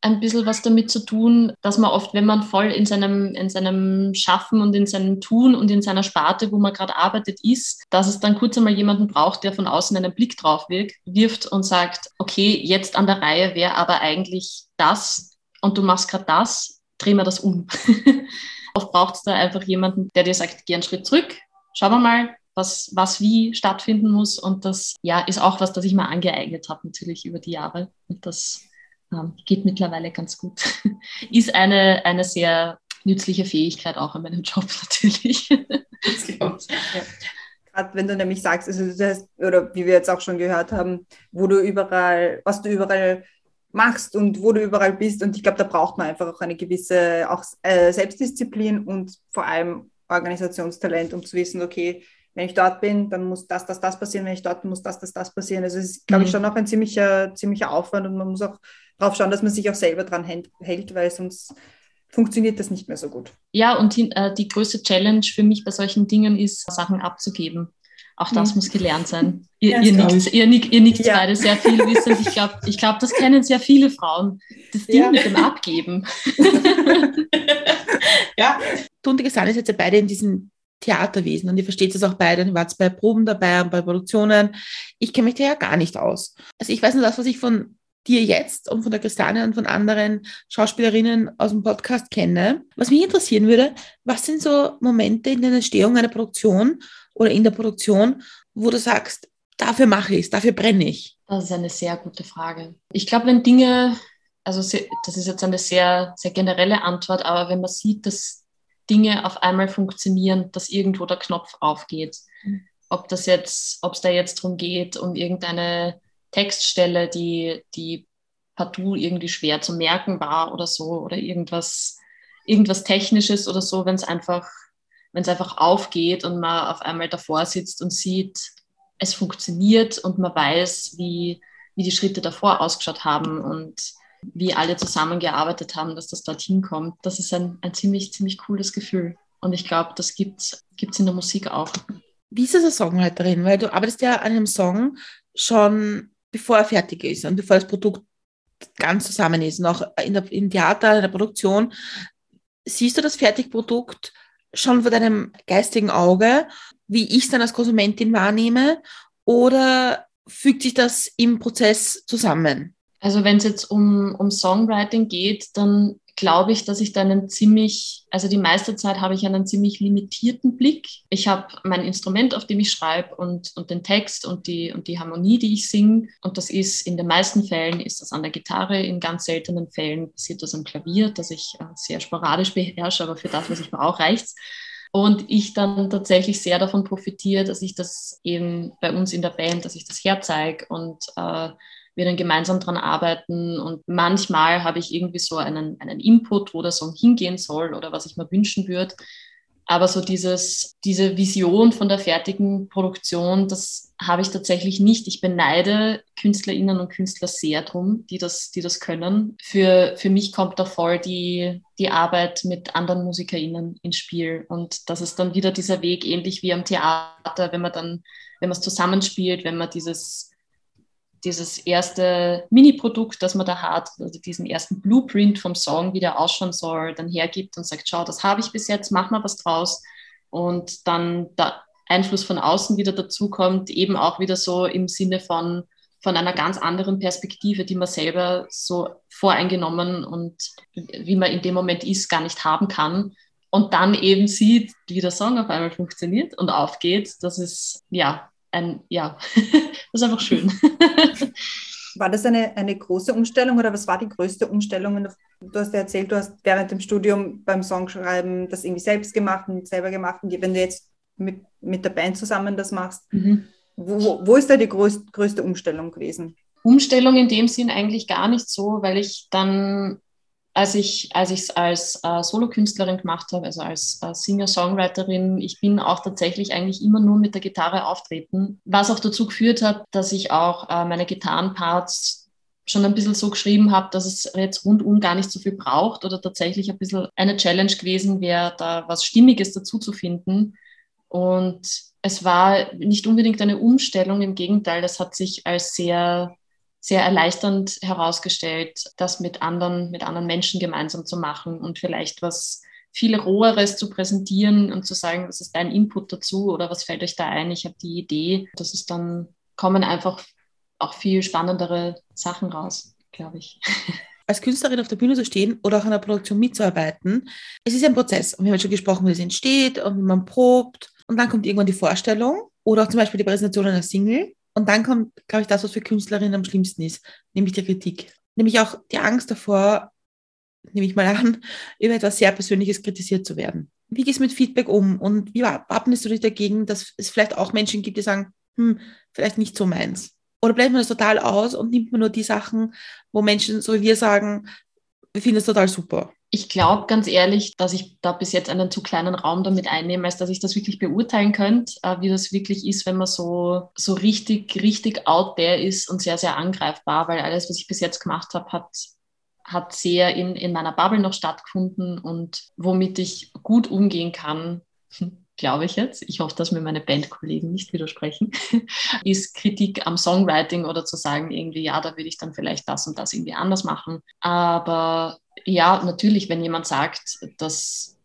ein bisschen was damit zu tun, dass man oft, wenn man voll in seinem, in seinem Schaffen und in seinem Tun und in seiner Sparte, wo man gerade arbeitet, ist, dass es dann kurz einmal jemanden braucht, der von außen einen Blick drauf wirft und sagt, okay, jetzt an der Reihe wäre aber eigentlich das und du machst gerade das, dreh mir das um. oft braucht es da einfach jemanden, der dir sagt, geh einen Schritt zurück, schauen wir mal, was, was wie stattfinden muss. Und das ja, ist auch was, das ich mir angeeignet habe, natürlich über die Jahre. Und das ähm, geht mittlerweile ganz gut. Ist eine, eine sehr nützliche Fähigkeit auch in meinem Job natürlich. ja. Gerade wenn du nämlich sagst, also das oder wie wir jetzt auch schon gehört haben, wo du überall, was du überall machst und wo du überall bist. Und ich glaube, da braucht man einfach auch eine gewisse auch, äh, Selbstdisziplin und vor allem Organisationstalent, um zu wissen, okay, wenn ich dort bin, dann muss das, das, das passieren, wenn ich dort bin, muss das, das, das passieren. Also es ist, glaube ich, mhm. schon auch ein ziemlicher, ziemlicher Aufwand und man muss auch drauf schauen, dass man sich auch selber dran hält, weil sonst funktioniert das nicht mehr so gut. Ja, und die, äh, die größte Challenge für mich bei solchen Dingen ist, Sachen abzugeben. Auch das mhm. muss gelernt sein. Ihr, ja, ihr, nickt, ihr, nickt, ihr nickt ja. beide sehr viel wissend. Ich glaube, ich glaub, das kennen sehr viele Frauen. Das Ding ja. mit dem Abgeben. ja. Du und die Gesanne seid ja beide in diesem Theaterwesen und ihr versteht es auch beide. Ihr wart bei Proben dabei und bei Produktionen. Ich kenne mich da ja gar nicht aus. Also ich weiß nur das, was ich von dir jetzt und von der Christiane und von anderen Schauspielerinnen aus dem Podcast kenne. Was mich interessieren würde, was sind so Momente in der Entstehung einer Produktion oder in der Produktion, wo du sagst, dafür mache ich es, dafür brenne ich? Das ist eine sehr gute Frage. Ich glaube, wenn Dinge, also das ist jetzt eine sehr, sehr generelle Antwort, aber wenn man sieht, dass Dinge auf einmal funktionieren, dass irgendwo der Knopf aufgeht, mhm. ob das jetzt, ob es da jetzt darum geht, um irgendeine Textstelle, die, die partout irgendwie schwer zu merken war oder so, oder irgendwas, irgendwas Technisches oder so, wenn es einfach, wenn es einfach aufgeht und man auf einmal davor sitzt und sieht, es funktioniert und man weiß, wie, wie die Schritte davor ausgeschaut haben und wie alle zusammengearbeitet haben, dass das dorthin kommt. Das ist ein, ein ziemlich, ziemlich cooles Gefühl. Und ich glaube, das gibt es in der Musik auch. Wie ist das als Songwriterin? Weil du arbeitest ja an einem Song schon bevor er fertig ist und bevor das Produkt ganz zusammen ist. Und auch in der, im Theater, in der Produktion, siehst du das Fertigprodukt schon vor deinem geistigen Auge, wie ich es dann als Konsumentin wahrnehme, oder fügt sich das im Prozess zusammen? Also wenn es jetzt um, um Songwriting geht, dann glaube ich, dass ich da einen ziemlich, also die meiste Zeit habe ich einen ziemlich limitierten Blick. Ich habe mein Instrument, auf dem ich schreibe und, und den Text und die, und die Harmonie, die ich singe. Und das ist in den meisten Fällen ist das an der Gitarre, in ganz seltenen Fällen passiert das am Klavier, das ich äh, sehr sporadisch beherrsche, aber für das, was ich brauche, reicht's. Und ich dann tatsächlich sehr davon profitiere, dass ich das eben bei uns in der Band, dass ich das herzeige und äh, wir dann gemeinsam dran arbeiten. Und manchmal habe ich irgendwie so einen, einen Input, wo der Song hingehen soll oder was ich mir wünschen würde. Aber so dieses, diese Vision von der fertigen Produktion, das habe ich tatsächlich nicht. Ich beneide KünstlerInnen und Künstler sehr drum, die das, die das können. Für, für mich kommt da voll die, die Arbeit mit anderen MusikerInnen ins Spiel. Und das ist dann wieder dieser Weg, ähnlich wie am Theater, wenn man dann, wenn man es zusammenspielt, wenn man dieses dieses erste Mini-Produkt, das man da hat, also diesen ersten Blueprint vom Song, wie der ausschauen soll, dann hergibt und sagt, schau, das habe ich bis jetzt, mach mal was draus. Und dann der Einfluss von außen wieder dazukommt, eben auch wieder so im Sinne von, von einer ganz anderen Perspektive, die man selber so voreingenommen und wie man in dem Moment ist, gar nicht haben kann. Und dann eben sieht, wie der Song auf einmal funktioniert und aufgeht. Das ist, ja, ein, ja, das ist einfach schön. War das eine, eine große Umstellung oder was war die größte Umstellung? Du hast ja erzählt, du hast während dem Studium beim Songschreiben das irgendwie selbst gemacht und selber gemacht. Und wenn du jetzt mit, mit der Band zusammen das machst, mhm. wo, wo ist da die größte, größte Umstellung gewesen? Umstellung in dem Sinn eigentlich gar nicht so, weil ich dann als ich als ich es als äh, Solokünstlerin gemacht habe, also als äh, Singer-Songwriterin, ich bin auch tatsächlich eigentlich immer nur mit der Gitarre auftreten, was auch dazu geführt hat, dass ich auch äh, meine Gitarrenparts schon ein bisschen so geschrieben habe, dass es jetzt rundum gar nicht so viel braucht oder tatsächlich ein bisschen eine Challenge gewesen wäre, da was Stimmiges dazu zu finden. Und es war nicht unbedingt eine Umstellung, im Gegenteil, das hat sich als sehr sehr erleichternd herausgestellt, das mit anderen, mit anderen Menschen gemeinsam zu machen und vielleicht was viel Roheres zu präsentieren und zu sagen, was ist dein Input dazu oder was fällt euch da ein? Ich habe die Idee. Das ist dann, kommen einfach auch viel spannendere Sachen raus, glaube ich. Als Künstlerin auf der Bühne zu stehen oder auch an der Produktion mitzuarbeiten, es ist ein Prozess. Und wir haben schon gesprochen, wie es entsteht und wie man probt. Und dann kommt irgendwann die Vorstellung oder auch zum Beispiel die Präsentation einer Single. Und dann kommt, glaube ich, das, was für Künstlerinnen am schlimmsten ist, nämlich die Kritik. Nämlich auch die Angst davor, nehme ich mal an, über etwas sehr Persönliches kritisiert zu werden. Wie gehst du mit Feedback um und wie wappnest du dich dagegen, dass es vielleicht auch Menschen gibt, die sagen, hm, vielleicht nicht so meins? Oder bleibt man das total aus und nimmt man nur die Sachen, wo Menschen, so wie wir sagen, ich finde es total super. Ich glaube ganz ehrlich, dass ich da bis jetzt einen zu kleinen Raum damit einnehme, als dass ich das wirklich beurteilen könnte, äh, wie das wirklich ist, wenn man so, so richtig, richtig out there ist und sehr, sehr angreifbar, weil alles, was ich bis jetzt gemacht habe, hat, hat sehr in, in meiner Bubble noch stattgefunden und womit ich gut umgehen kann, glaube ich jetzt, ich hoffe, dass mir meine Bandkollegen nicht widersprechen, ist Kritik am Songwriting oder zu sagen, irgendwie, ja, da würde ich dann vielleicht das und das irgendwie anders machen. Aber ja, natürlich, wenn jemand sagt, dass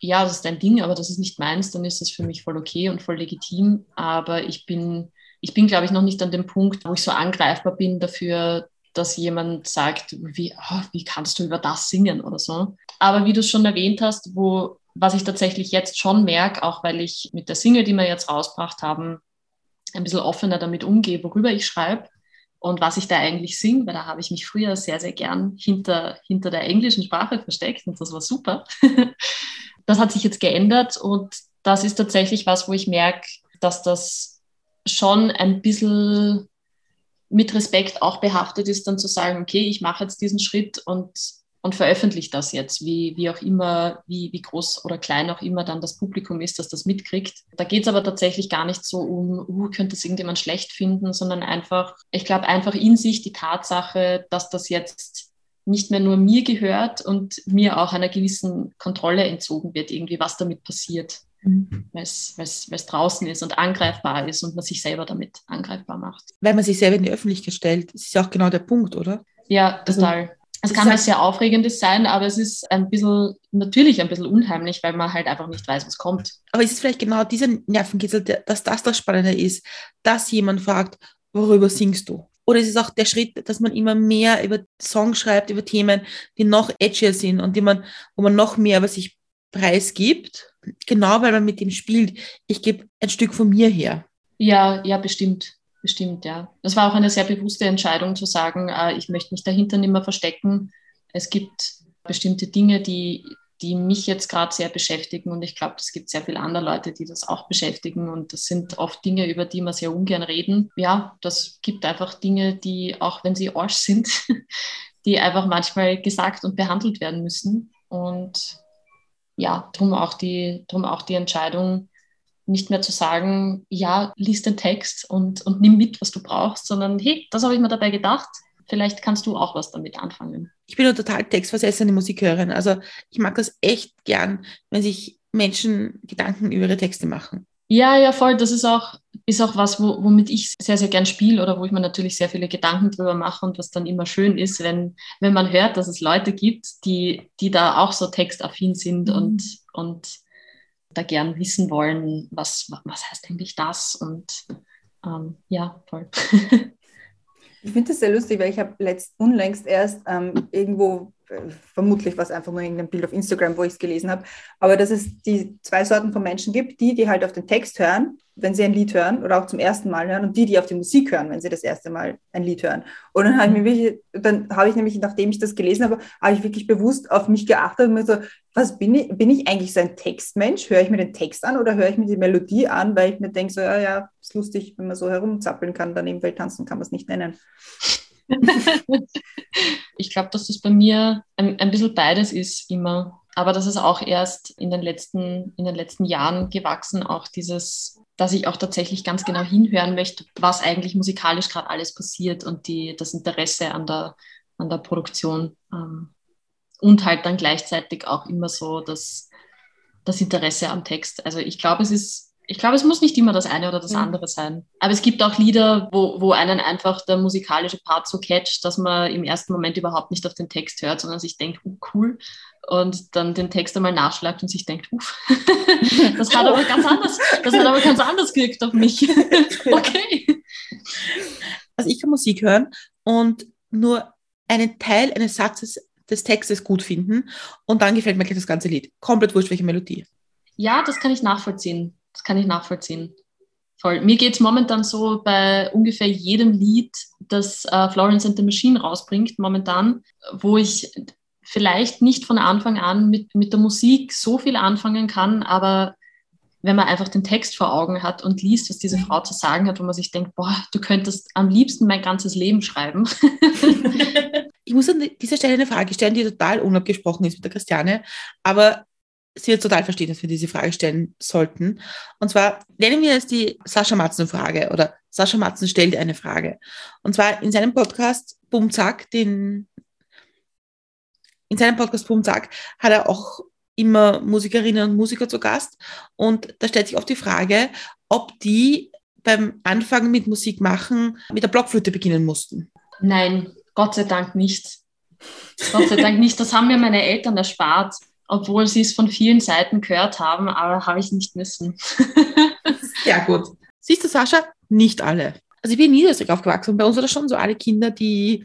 ja, das ist dein Ding, aber das ist nicht meins, dann ist das für mich voll okay und voll legitim. Aber ich bin, ich bin, glaube ich, noch nicht an dem Punkt, wo ich so angreifbar bin dafür, dass jemand sagt, wie, oh, wie kannst du über das singen oder so. Aber wie du schon erwähnt hast, wo, was ich tatsächlich jetzt schon merke, auch weil ich mit der Single, die wir jetzt rausgebracht haben, ein bisschen offener damit umgehe, worüber ich schreibe, und was ich da eigentlich singe, weil da habe ich mich früher sehr, sehr gern hinter, hinter der englischen Sprache versteckt und das war super. das hat sich jetzt geändert und das ist tatsächlich was, wo ich merke, dass das schon ein bisschen mit Respekt auch behaftet ist, dann zu sagen, okay, ich mache jetzt diesen Schritt und und veröffentlicht das jetzt, wie, wie auch immer, wie, wie groß oder klein auch immer dann das Publikum ist, das das mitkriegt. Da geht es aber tatsächlich gar nicht so um, uh, könnte es irgendjemand schlecht finden, sondern einfach, ich glaube, einfach in sich die Tatsache, dass das jetzt nicht mehr nur mir gehört und mir auch einer gewissen Kontrolle entzogen wird, irgendwie, was damit passiert. Mhm. Weil es draußen ist und angreifbar ist und man sich selber damit angreifbar macht. Weil man sich selber in die Öffentlichkeit stellt, das ist ja auch genau der Punkt, oder? Ja, also total. Also es kann was sehr Aufregendes sein, aber es ist ein bisschen, natürlich ein bisschen unheimlich, weil man halt einfach nicht weiß, was kommt. Aber ist es vielleicht genau dieser Nervenkitzel, dass das das Spannende ist, dass jemand fragt, worüber singst du? Oder ist es auch der Schritt, dass man immer mehr über Songs schreibt, über Themen, die noch edgier sind und die man, wo man noch mehr über sich preisgibt? Genau, weil man mit dem spielt. Ich gebe ein Stück von mir her. Ja, ja, bestimmt. Bestimmt, ja. Das war auch eine sehr bewusste Entscheidung zu sagen, äh, ich möchte mich dahinter nicht mehr verstecken. Es gibt bestimmte Dinge, die, die mich jetzt gerade sehr beschäftigen und ich glaube, es gibt sehr viele andere Leute, die das auch beschäftigen und das sind oft Dinge, über die wir sehr ungern reden. Ja, das gibt einfach Dinge, die, auch wenn sie Arsch sind, die einfach manchmal gesagt und behandelt werden müssen und ja, darum auch drum auch die Entscheidung, nicht mehr zu sagen, ja, lies den Text und, und nimm mit, was du brauchst, sondern hey, das habe ich mir dabei gedacht. Vielleicht kannst du auch was damit anfangen. Ich bin eine total textversessene Musikhörerin. Also ich mag das echt gern, wenn sich Menschen Gedanken über ihre Texte machen. Ja, ja, voll. Das ist auch, ist auch was, wo, womit ich sehr, sehr gern spiele oder wo ich mir natürlich sehr viele Gedanken drüber mache und was dann immer schön ist, wenn, wenn man hört, dass es Leute gibt, die, die da auch so textaffin sind mhm. und, und da gern wissen wollen, was, was heißt eigentlich das? Und ähm, ja, voll. ich finde das sehr lustig, weil ich habe unlängst erst ähm, irgendwo vermutlich war es einfach nur irgendein Bild auf Instagram, wo ich es gelesen habe, aber dass es die zwei Sorten von Menschen gibt, die, die halt auf den Text hören, wenn sie ein Lied hören oder auch zum ersten Mal hören und die, die auf die Musik hören, wenn sie das erste Mal ein Lied hören. Und dann habe ich mir wirklich, dann habe ich nämlich, nachdem ich das gelesen habe, habe ich wirklich bewusst auf mich geachtet und mir so, was bin ich, bin ich eigentlich so ein Textmensch? Höre ich mir den Text an oder höre ich mir die Melodie an, weil ich mir denke, so, ja, ja, ist lustig, wenn man so herumzappeln kann, daneben Welt tanzen kann man es nicht nennen. ich glaube, dass das bei mir ein, ein bisschen beides ist immer. Aber das ist auch erst in den letzten, in den letzten Jahren gewachsen, auch dieses, dass ich auch tatsächlich ganz genau hinhören möchte, was eigentlich musikalisch gerade alles passiert und die, das Interesse an der, an der Produktion. Ähm, und halt dann gleichzeitig auch immer so das, das Interesse am Text. Also ich glaube, es ist ich glaube, es muss nicht immer das eine oder das andere sein. Aber es gibt auch Lieder, wo, wo einen einfach der musikalische Part so catcht, dass man im ersten Moment überhaupt nicht auf den Text hört, sondern sich denkt, uh, cool. Und dann den Text einmal nachschlägt und sich denkt, uff, das hat aber ganz anders, das hat aber ganz anders gewirkt auf mich. okay. Also ich kann Musik hören und nur einen Teil eines Satzes des Textes gut finden und dann gefällt mir gleich das ganze Lied. Komplett wurscht, welche Melodie. Ja, das kann ich nachvollziehen. Das kann ich nachvollziehen. Voll. Mir geht es momentan so bei ungefähr jedem Lied, das äh, Florence and the Machine rausbringt, momentan, wo ich vielleicht nicht von Anfang an mit, mit der Musik so viel anfangen kann, aber wenn man einfach den Text vor Augen hat und liest, was diese Frau zu sagen hat, wo man sich denkt, boah, du könntest am liebsten mein ganzes Leben schreiben, Ich muss an dieser Stelle eine Frage stellen, die total unabgesprochen ist mit der Christiane, aber sie wird total verstehen, dass wir diese Frage stellen sollten. Und zwar nennen wir es die Sascha Matzen-Frage oder Sascha Matzen stellt eine Frage. Und zwar in seinem Podcast Bum Zack, den in seinem Podcast Bum Zack hat er auch immer Musikerinnen und Musiker zu Gast. Und da stellt sich oft die Frage, ob die beim Anfang mit Musik machen mit der Blockflöte beginnen mussten. Nein, Gott sei Dank nicht. Gott sei Dank nicht. Das haben mir meine Eltern erspart, obwohl sie es von vielen Seiten gehört haben, aber habe ich nicht müssen. Ja, gut. Siehst du, Sascha, nicht alle. Also ich bin in Niederösterreich aufgewachsen bei uns war das schon so, alle Kinder, die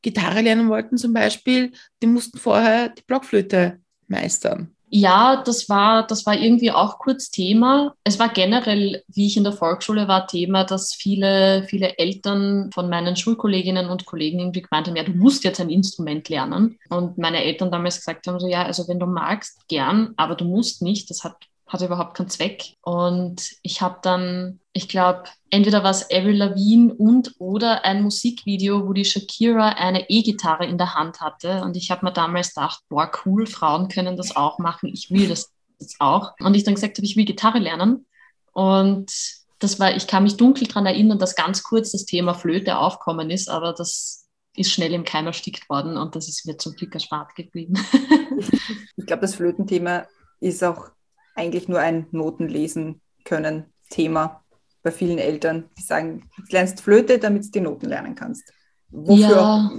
Gitarre lernen wollten zum Beispiel, die mussten vorher die Blockflöte meistern. Ja, das war, das war irgendwie auch kurz Thema. Es war generell, wie ich in der Volksschule war, Thema, dass viele, viele Eltern von meinen Schulkolleginnen und Kollegen irgendwie gemeint haben, ja, du musst jetzt ein Instrument lernen. Und meine Eltern damals gesagt haben, so, ja, also wenn du magst, gern, aber du musst nicht. Das hat hatte überhaupt keinen Zweck. Und ich habe dann, ich glaube, entweder war es Avril Lavigne und oder ein Musikvideo, wo die Shakira eine E-Gitarre in der Hand hatte. Und ich habe mir damals gedacht, boah, cool, Frauen können das auch machen. Ich will das jetzt auch. Und ich dann gesagt habe, ich will Gitarre lernen. Und das war, ich kann mich dunkel daran erinnern, dass ganz kurz das Thema Flöte aufkommen ist, aber das ist schnell im Keim erstickt worden und das ist mir zum Glück erspart geblieben. ich glaube, das Flötenthema ist auch eigentlich nur ein Notenlesen können Thema bei vielen Eltern, die sagen, du lernst Flöte, damit du die Noten lernen kannst. Wofür ja.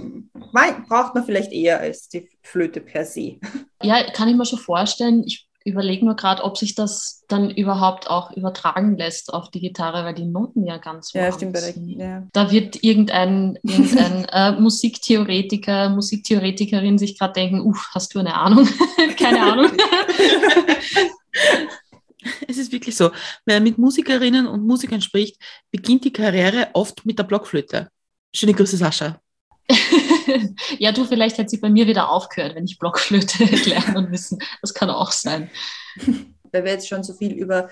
braucht man vielleicht eher als die Flöte per se? Ja, kann ich mir schon vorstellen. Ich überlege nur gerade, ob sich das dann überhaupt auch übertragen lässt auf die Gitarre, weil die Noten ja ganz ja, stimmt, sind. Ja. Da wird irgendein, irgendein äh, Musiktheoretiker, Musiktheoretikerin sich gerade denken, uff, hast du eine Ahnung? Keine Ahnung. Es ist wirklich so. Wenn man mit Musikerinnen und Musikern spricht, beginnt die Karriere oft mit der Blockflöte. Schöne Grüße, Sascha. ja, du, vielleicht hätte sie bei mir wieder aufgehört, wenn ich Blockflöte lernen müssen. Das kann auch sein. Weil wir jetzt schon so viel über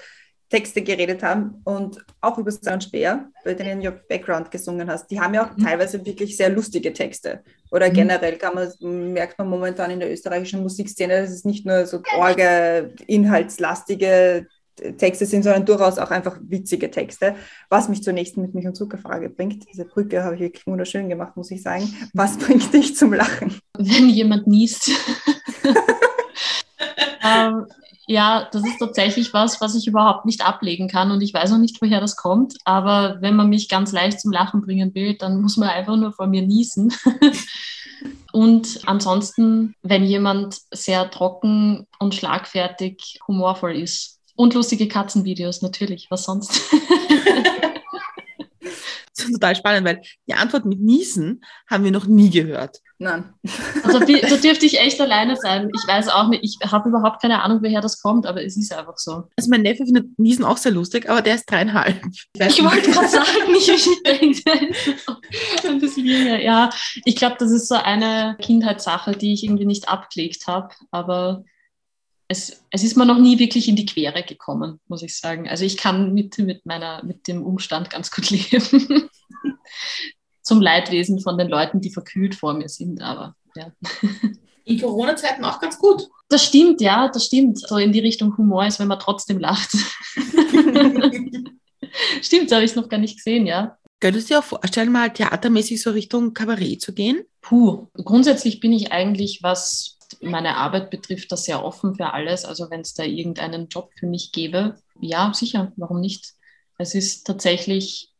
Texte geredet haben und auch über Sound Speer, bei denen du Background gesungen hast, die haben ja auch mhm. teilweise wirklich sehr lustige Texte. Oder mhm. generell man, merkt man momentan in der österreichischen Musikszene, dass es nicht nur so orge, inhaltslastige Texte sind, sondern durchaus auch einfach witzige Texte. Was mich zur nächsten mit Milch und Zuckerfrage bringt. Diese Brücke habe ich wirklich wunderschön gemacht, muss ich sagen. Was bringt dich zum Lachen? Wenn jemand niest. ähm, ja, das ist tatsächlich was, was ich überhaupt nicht ablegen kann und ich weiß auch nicht, woher das kommt. Aber wenn man mich ganz leicht zum Lachen bringen will, dann muss man einfach nur vor mir niesen. und ansonsten, wenn jemand sehr trocken und schlagfertig humorvoll ist. Und lustige Katzenvideos, natürlich, was sonst? Das ist total spannend, weil die Antwort mit Niesen haben wir noch nie gehört. Nein. Also da dürfte ich echt alleine sein. Ich weiß auch nicht, ich habe überhaupt keine Ahnung, woher das kommt, aber es ist einfach so. Also mein Neffe findet Niesen auch sehr lustig, aber der ist dreieinhalb. Ich, ich wollte gerade sagen, ich, ich denke, ein bisschen jünger. Ja, ich glaube, das ist so eine Kindheitssache, die ich irgendwie nicht abgelegt habe, aber es, es ist mir noch nie wirklich in die Quere gekommen, muss ich sagen. Also ich kann mit, mit, meiner, mit dem Umstand ganz gut leben zum Leidwesen von den Leuten, die verkühlt vor mir sind. Aber ja. In Corona-Zeiten auch ganz gut. Das stimmt, ja, das stimmt. So in die Richtung Humor ist, wenn man trotzdem lacht. stimmt, habe ich noch gar nicht gesehen, ja. Könntest du dir auch vorstellen, mal theatermäßig so Richtung Kabarett zu gehen? Puh, grundsätzlich bin ich eigentlich, was meine Arbeit betrifft, da sehr offen für alles. Also wenn es da irgendeinen Job für mich gäbe, ja, sicher, warum nicht? Es ist tatsächlich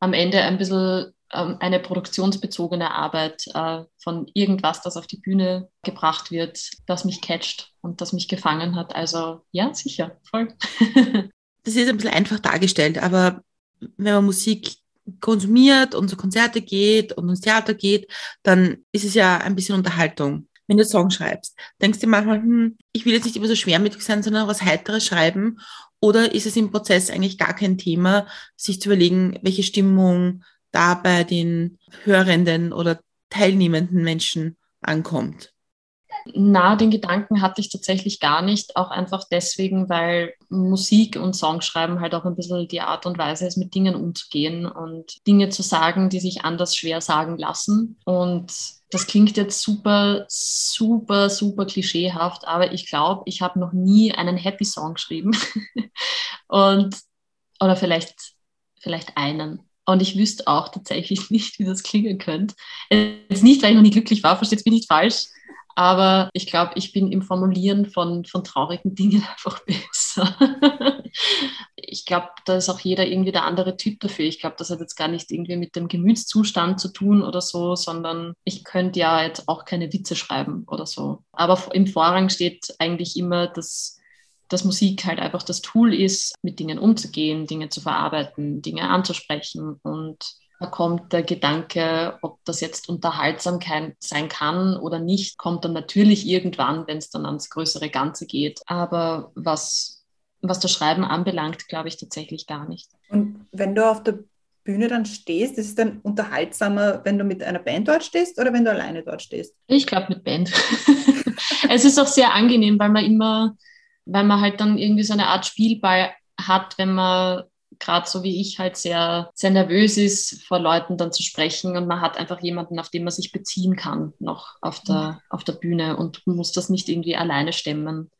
am Ende ein bisschen ähm, eine produktionsbezogene Arbeit äh, von irgendwas, das auf die Bühne gebracht wird, das mich catcht und das mich gefangen hat. Also ja, sicher, voll. das ist ein bisschen einfach dargestellt, aber wenn man Musik konsumiert und zu Konzerte geht und ins Theater geht, dann ist es ja ein bisschen Unterhaltung. Wenn du Song schreibst, denkst du manchmal, hm, ich will jetzt nicht immer so schwermütig sein, sondern was Heiteres schreiben. Oder ist es im Prozess eigentlich gar kein Thema, sich zu überlegen, welche Stimmung, da bei den hörenden oder teilnehmenden Menschen ankommt? Na, den Gedanken hatte ich tatsächlich gar nicht. Auch einfach deswegen, weil Musik und Songschreiben halt auch ein bisschen die Art und Weise ist, mit Dingen umzugehen und Dinge zu sagen, die sich anders schwer sagen lassen. Und das klingt jetzt super, super, super klischeehaft, aber ich glaube, ich habe noch nie einen Happy Song geschrieben. und, oder vielleicht, vielleicht einen. Und ich wüsste auch tatsächlich nicht, wie das klingen könnte. Jetzt nicht, weil ich noch nie glücklich war, versteht mich nicht falsch. Aber ich glaube, ich bin im Formulieren von, von traurigen Dingen einfach besser. ich glaube, da ist auch jeder irgendwie der andere Typ dafür. Ich glaube, das hat jetzt gar nicht irgendwie mit dem Gemütszustand zu tun oder so, sondern ich könnte ja jetzt auch keine Witze schreiben oder so. Aber im Vorrang steht eigentlich immer, dass, dass Musik halt einfach das Tool ist, mit Dingen umzugehen, Dinge zu verarbeiten, Dinge anzusprechen und kommt der Gedanke, ob das jetzt unterhaltsam sein kann oder nicht, kommt dann natürlich irgendwann, wenn es dann ans größere Ganze geht. Aber was, was das Schreiben anbelangt, glaube ich tatsächlich gar nicht. Und wenn du auf der Bühne dann stehst, ist es dann unterhaltsamer, wenn du mit einer Band dort stehst oder wenn du alleine dort stehst? Ich glaube mit Band. es ist auch sehr angenehm, weil man immer, weil man halt dann irgendwie so eine Art Spielball hat, wenn man gerade so wie ich halt sehr, sehr nervös ist, vor Leuten dann zu sprechen und man hat einfach jemanden, auf den man sich beziehen kann, noch auf der, mhm. auf der Bühne und muss das nicht irgendwie alleine stemmen.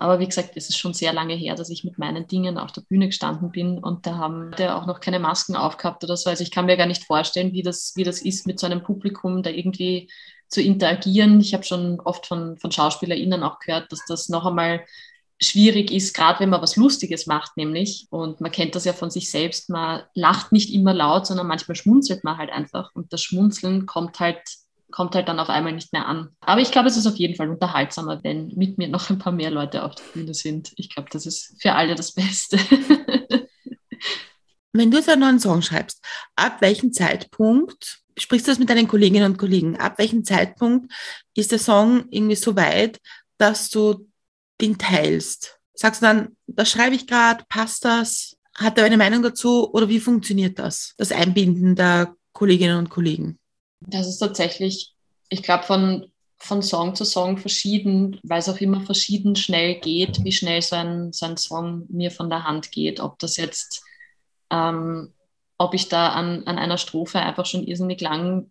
Aber wie gesagt, es ist schon sehr lange her, dass ich mit meinen Dingen auf der Bühne gestanden bin und da haben der auch noch keine Masken aufgehabt oder so. Also ich kann mir gar nicht vorstellen, wie das, wie das ist, mit so einem Publikum da irgendwie zu interagieren. Ich habe schon oft von, von SchauspielerInnen auch gehört, dass das noch einmal schwierig ist, gerade wenn man was Lustiges macht, nämlich. Und man kennt das ja von sich selbst, man lacht nicht immer laut, sondern manchmal schmunzelt man halt einfach. Und das Schmunzeln kommt halt, kommt halt dann auf einmal nicht mehr an. Aber ich glaube, es ist auf jeden Fall unterhaltsamer, wenn mit mir noch ein paar mehr Leute auf der Bühne sind. Ich glaube, das ist für alle das Beste. wenn du jetzt einen neuen Song schreibst, ab welchem Zeitpunkt sprichst du das mit deinen Kolleginnen und Kollegen? Ab welchem Zeitpunkt ist der Song irgendwie so weit, dass du den teilst? Sagst du dann, das schreibe ich gerade, passt das? Hat er eine Meinung dazu oder wie funktioniert das, das Einbinden der Kolleginnen und Kollegen? Das ist tatsächlich, ich glaube, von, von Song zu Song verschieden, weil es auch immer verschieden schnell geht, wie schnell so ein, so ein Song mir von der Hand geht. Ob das jetzt, ähm, ob ich da an, an einer Strophe einfach schon irrsinnig lang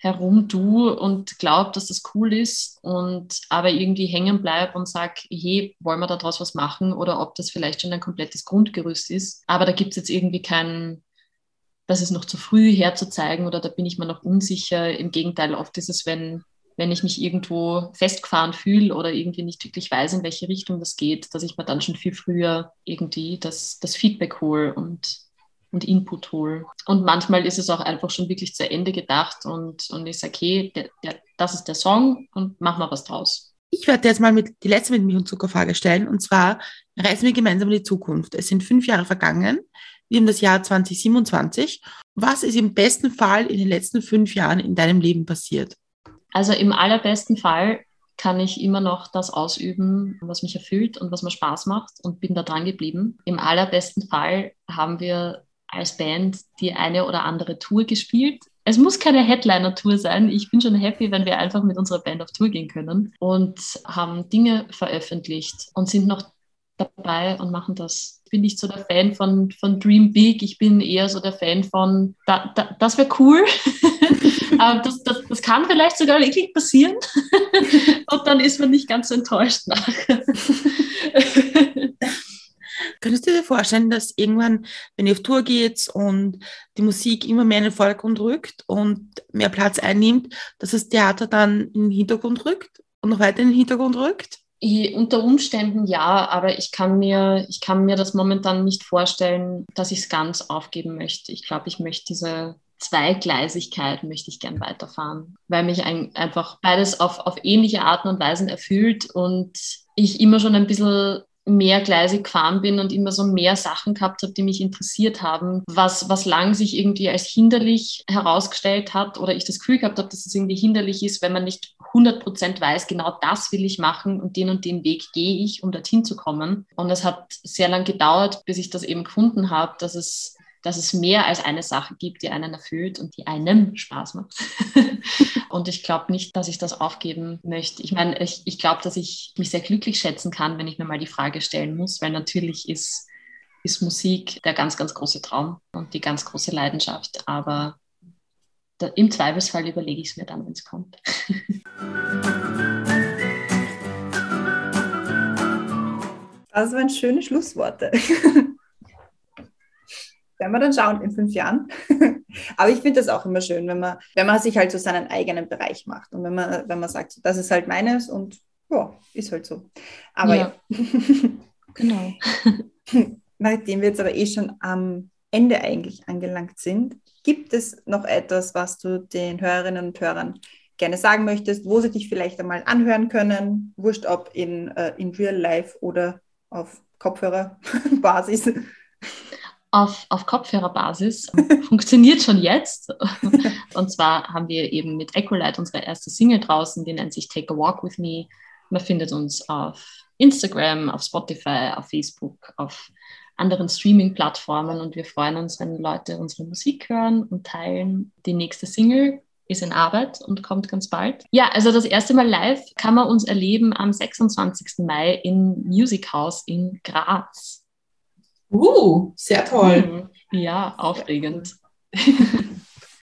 herumtue und glaube, dass das cool ist und aber irgendwie hängen bleibe und sage, hey, wollen wir daraus was machen oder ob das vielleicht schon ein komplettes Grundgerüst ist. Aber da gibt es jetzt irgendwie keinen, das ist noch zu früh herzuzeigen oder da bin ich mir noch unsicher. Im Gegenteil, oft ist es, wenn, wenn ich mich irgendwo festgefahren fühle oder irgendwie nicht wirklich weiß, in welche Richtung das geht, dass ich mir dann schon viel früher irgendwie das, das Feedback hole und und Input hole. Und manchmal ist es auch einfach schon wirklich zu Ende gedacht und, und ich sage, okay, der, der, das ist der Song und machen wir was draus. Ich werde jetzt mal mit, die letzte mit Milch und Zuckerfrage stellen und zwar reisen wir gemeinsam in die Zukunft. Es sind fünf Jahre vergangen. Wir haben das Jahr 2027. Was ist im besten Fall in den letzten fünf Jahren in deinem Leben passiert? Also im allerbesten Fall kann ich immer noch das ausüben, was mich erfüllt und was mir Spaß macht und bin da dran geblieben. Im allerbesten Fall haben wir als Band die eine oder andere Tour gespielt. Es muss keine Headliner-Tour sein. Ich bin schon happy, wenn wir einfach mit unserer Band auf Tour gehen können und haben Dinge veröffentlicht und sind noch dabei und machen das. Ich bin nicht so der Fan von, von Dream Big, ich bin eher so der Fan von, da, da, das wäre cool, das, das, das kann vielleicht sogar wirklich passieren und dann ist man nicht ganz enttäuscht nachher. Könntest du dir vorstellen, dass irgendwann, wenn ihr auf Tour geht und die Musik immer mehr in den Vordergrund rückt und mehr Platz einnimmt, dass das Theater dann in den Hintergrund rückt und noch weiter in den Hintergrund rückt? Ich, unter Umständen ja, aber ich kann, mir, ich kann mir das momentan nicht vorstellen, dass ich es ganz aufgeben möchte. Ich glaube, ich möchte diese Zweigleisigkeit möchte ich gern weiterfahren, weil mich ein, einfach beides auf, auf ähnliche Arten und Weisen erfüllt und ich immer schon ein bisschen mehrgleisig gefahren bin und immer so mehr Sachen gehabt habe, die mich interessiert haben, was, was lang sich irgendwie als hinderlich herausgestellt hat oder ich das Gefühl gehabt habe, dass es irgendwie hinderlich ist, wenn man nicht 100% weiß, genau das will ich machen und den und den Weg gehe ich, um dorthin zu kommen. Und es hat sehr lang gedauert, bis ich das eben gefunden habe, dass es dass es mehr als eine Sache gibt, die einen erfüllt und die einem Spaß macht. und ich glaube nicht, dass ich das aufgeben möchte. Ich meine, ich, ich glaube, dass ich mich sehr glücklich schätzen kann, wenn ich mir mal die Frage stellen muss, weil natürlich ist, ist Musik der ganz, ganz große Traum und die ganz große Leidenschaft. Aber da, im Zweifelsfall überlege ich es mir dann, wenn es kommt. Das waren schöne Schlussworte. Werden wir dann schauen in fünf Jahren. Aber ich finde das auch immer schön, wenn man, wenn man sich halt so seinen eigenen Bereich macht und wenn man, wenn man sagt, das ist halt meines und ja, ist halt so. Aber ja. ja. genau. Nachdem wir jetzt aber eh schon am Ende eigentlich angelangt sind, gibt es noch etwas, was du den Hörerinnen und Hörern gerne sagen möchtest, wo sie dich vielleicht einmal anhören können, wurscht ob in, äh, in Real Life oder auf Kopfhörerbasis? Auf, auf Kopfhörerbasis funktioniert schon jetzt. Und zwar haben wir eben mit Ecolight unsere erste Single draußen, die nennt sich Take a Walk with Me. Man findet uns auf Instagram, auf Spotify, auf Facebook, auf anderen Streaming-Plattformen und wir freuen uns, wenn Leute unsere Musik hören und teilen. Die nächste Single ist in Arbeit und kommt ganz bald. Ja, also das erste Mal live kann man uns erleben am 26. Mai im Music House in Graz. Uh, sehr toll. Mhm. Ja, aufregend.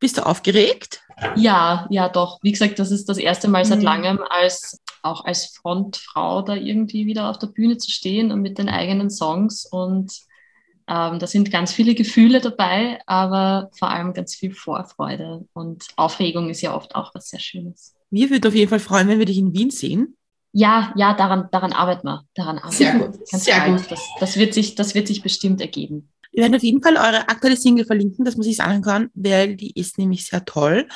Bist du aufgeregt? Ja, ja, doch. Wie gesagt, das ist das erste Mal seit mhm. langem, als auch als Frontfrau da irgendwie wieder auf der Bühne zu stehen und mit den eigenen Songs und ähm, da sind ganz viele Gefühle dabei, aber vor allem ganz viel Vorfreude und Aufregung ist ja oft auch was sehr Schönes. Wir würden auf jeden Fall freuen, wenn wir dich in Wien sehen. Ja, ja, daran, daran arbeiten wir. Daran arbeiten sehr gut. Ganz sehr gut. Das, das, wird sich, das wird sich bestimmt ergeben. Wir werden auf jeden Fall eure aktuelle Single verlinken, dass man sich anhören kann, weil die ist nämlich sehr toll.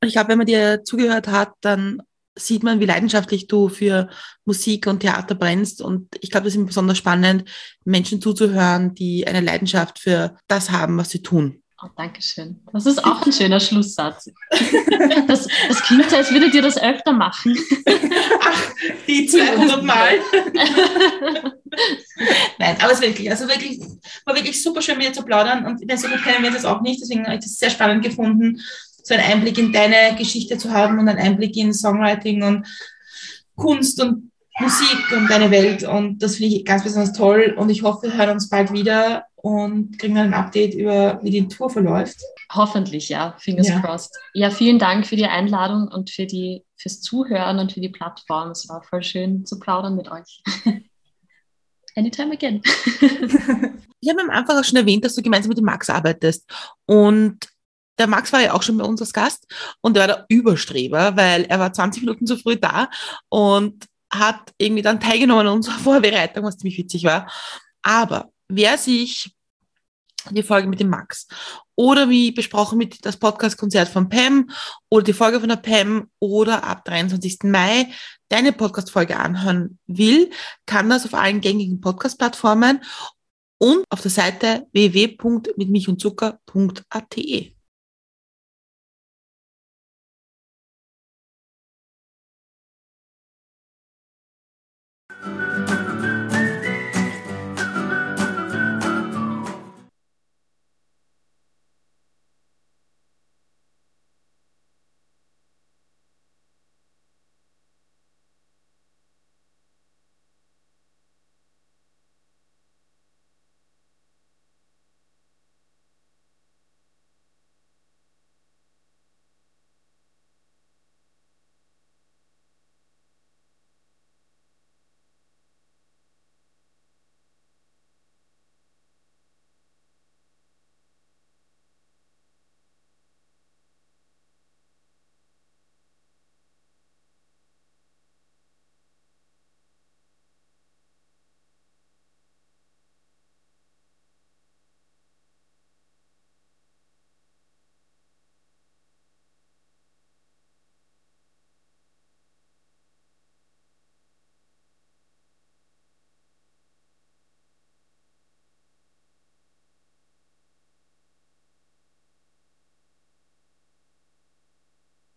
Und ich glaube, wenn man dir zugehört hat, dann sieht man, wie leidenschaftlich du für Musik und Theater brennst. Und ich glaube, das ist besonders spannend, Menschen zuzuhören, die eine Leidenschaft für das haben, was sie tun. Oh, Dankeschön. Das ist auch ein schöner Schlusssatz. Das, das klingt so, als würdet ihr das öfter machen. Ach, die 200 Mal. Nein, aber es wirklich, also wirklich, war wirklich super schön mit dir zu plaudern und so gut kennen wir das auch nicht, deswegen habe ich das sehr spannend gefunden so einen Einblick in deine Geschichte zu haben und einen Einblick in Songwriting und Kunst und Musik und deine Welt. Und das finde ich ganz besonders toll. Und ich hoffe, wir hören uns bald wieder und kriegen dann ein Update über, wie die Tour verläuft. Hoffentlich, ja. Fingers ja. crossed. Ja, vielen Dank für die Einladung und für die, fürs Zuhören und für die Plattform. Es war voll schön zu plaudern mit euch. Anytime again. ich habe am Anfang auch schon erwähnt, dass du gemeinsam mit dem Max arbeitest. Und der Max war ja auch schon bei uns als Gast und er war der Überstreber, weil er war 20 Minuten zu früh da und hat irgendwie dann teilgenommen an unserer Vorbereitung, was ziemlich witzig war. Aber wer sich die Folge mit dem Max oder wie besprochen mit das Podcast-Konzert von Pam oder die Folge von der Pam oder ab 23. Mai deine Podcast-Folge anhören will, kann das auf allen gängigen Podcast-Plattformen und auf der Seite www.mitmichundzucker.at.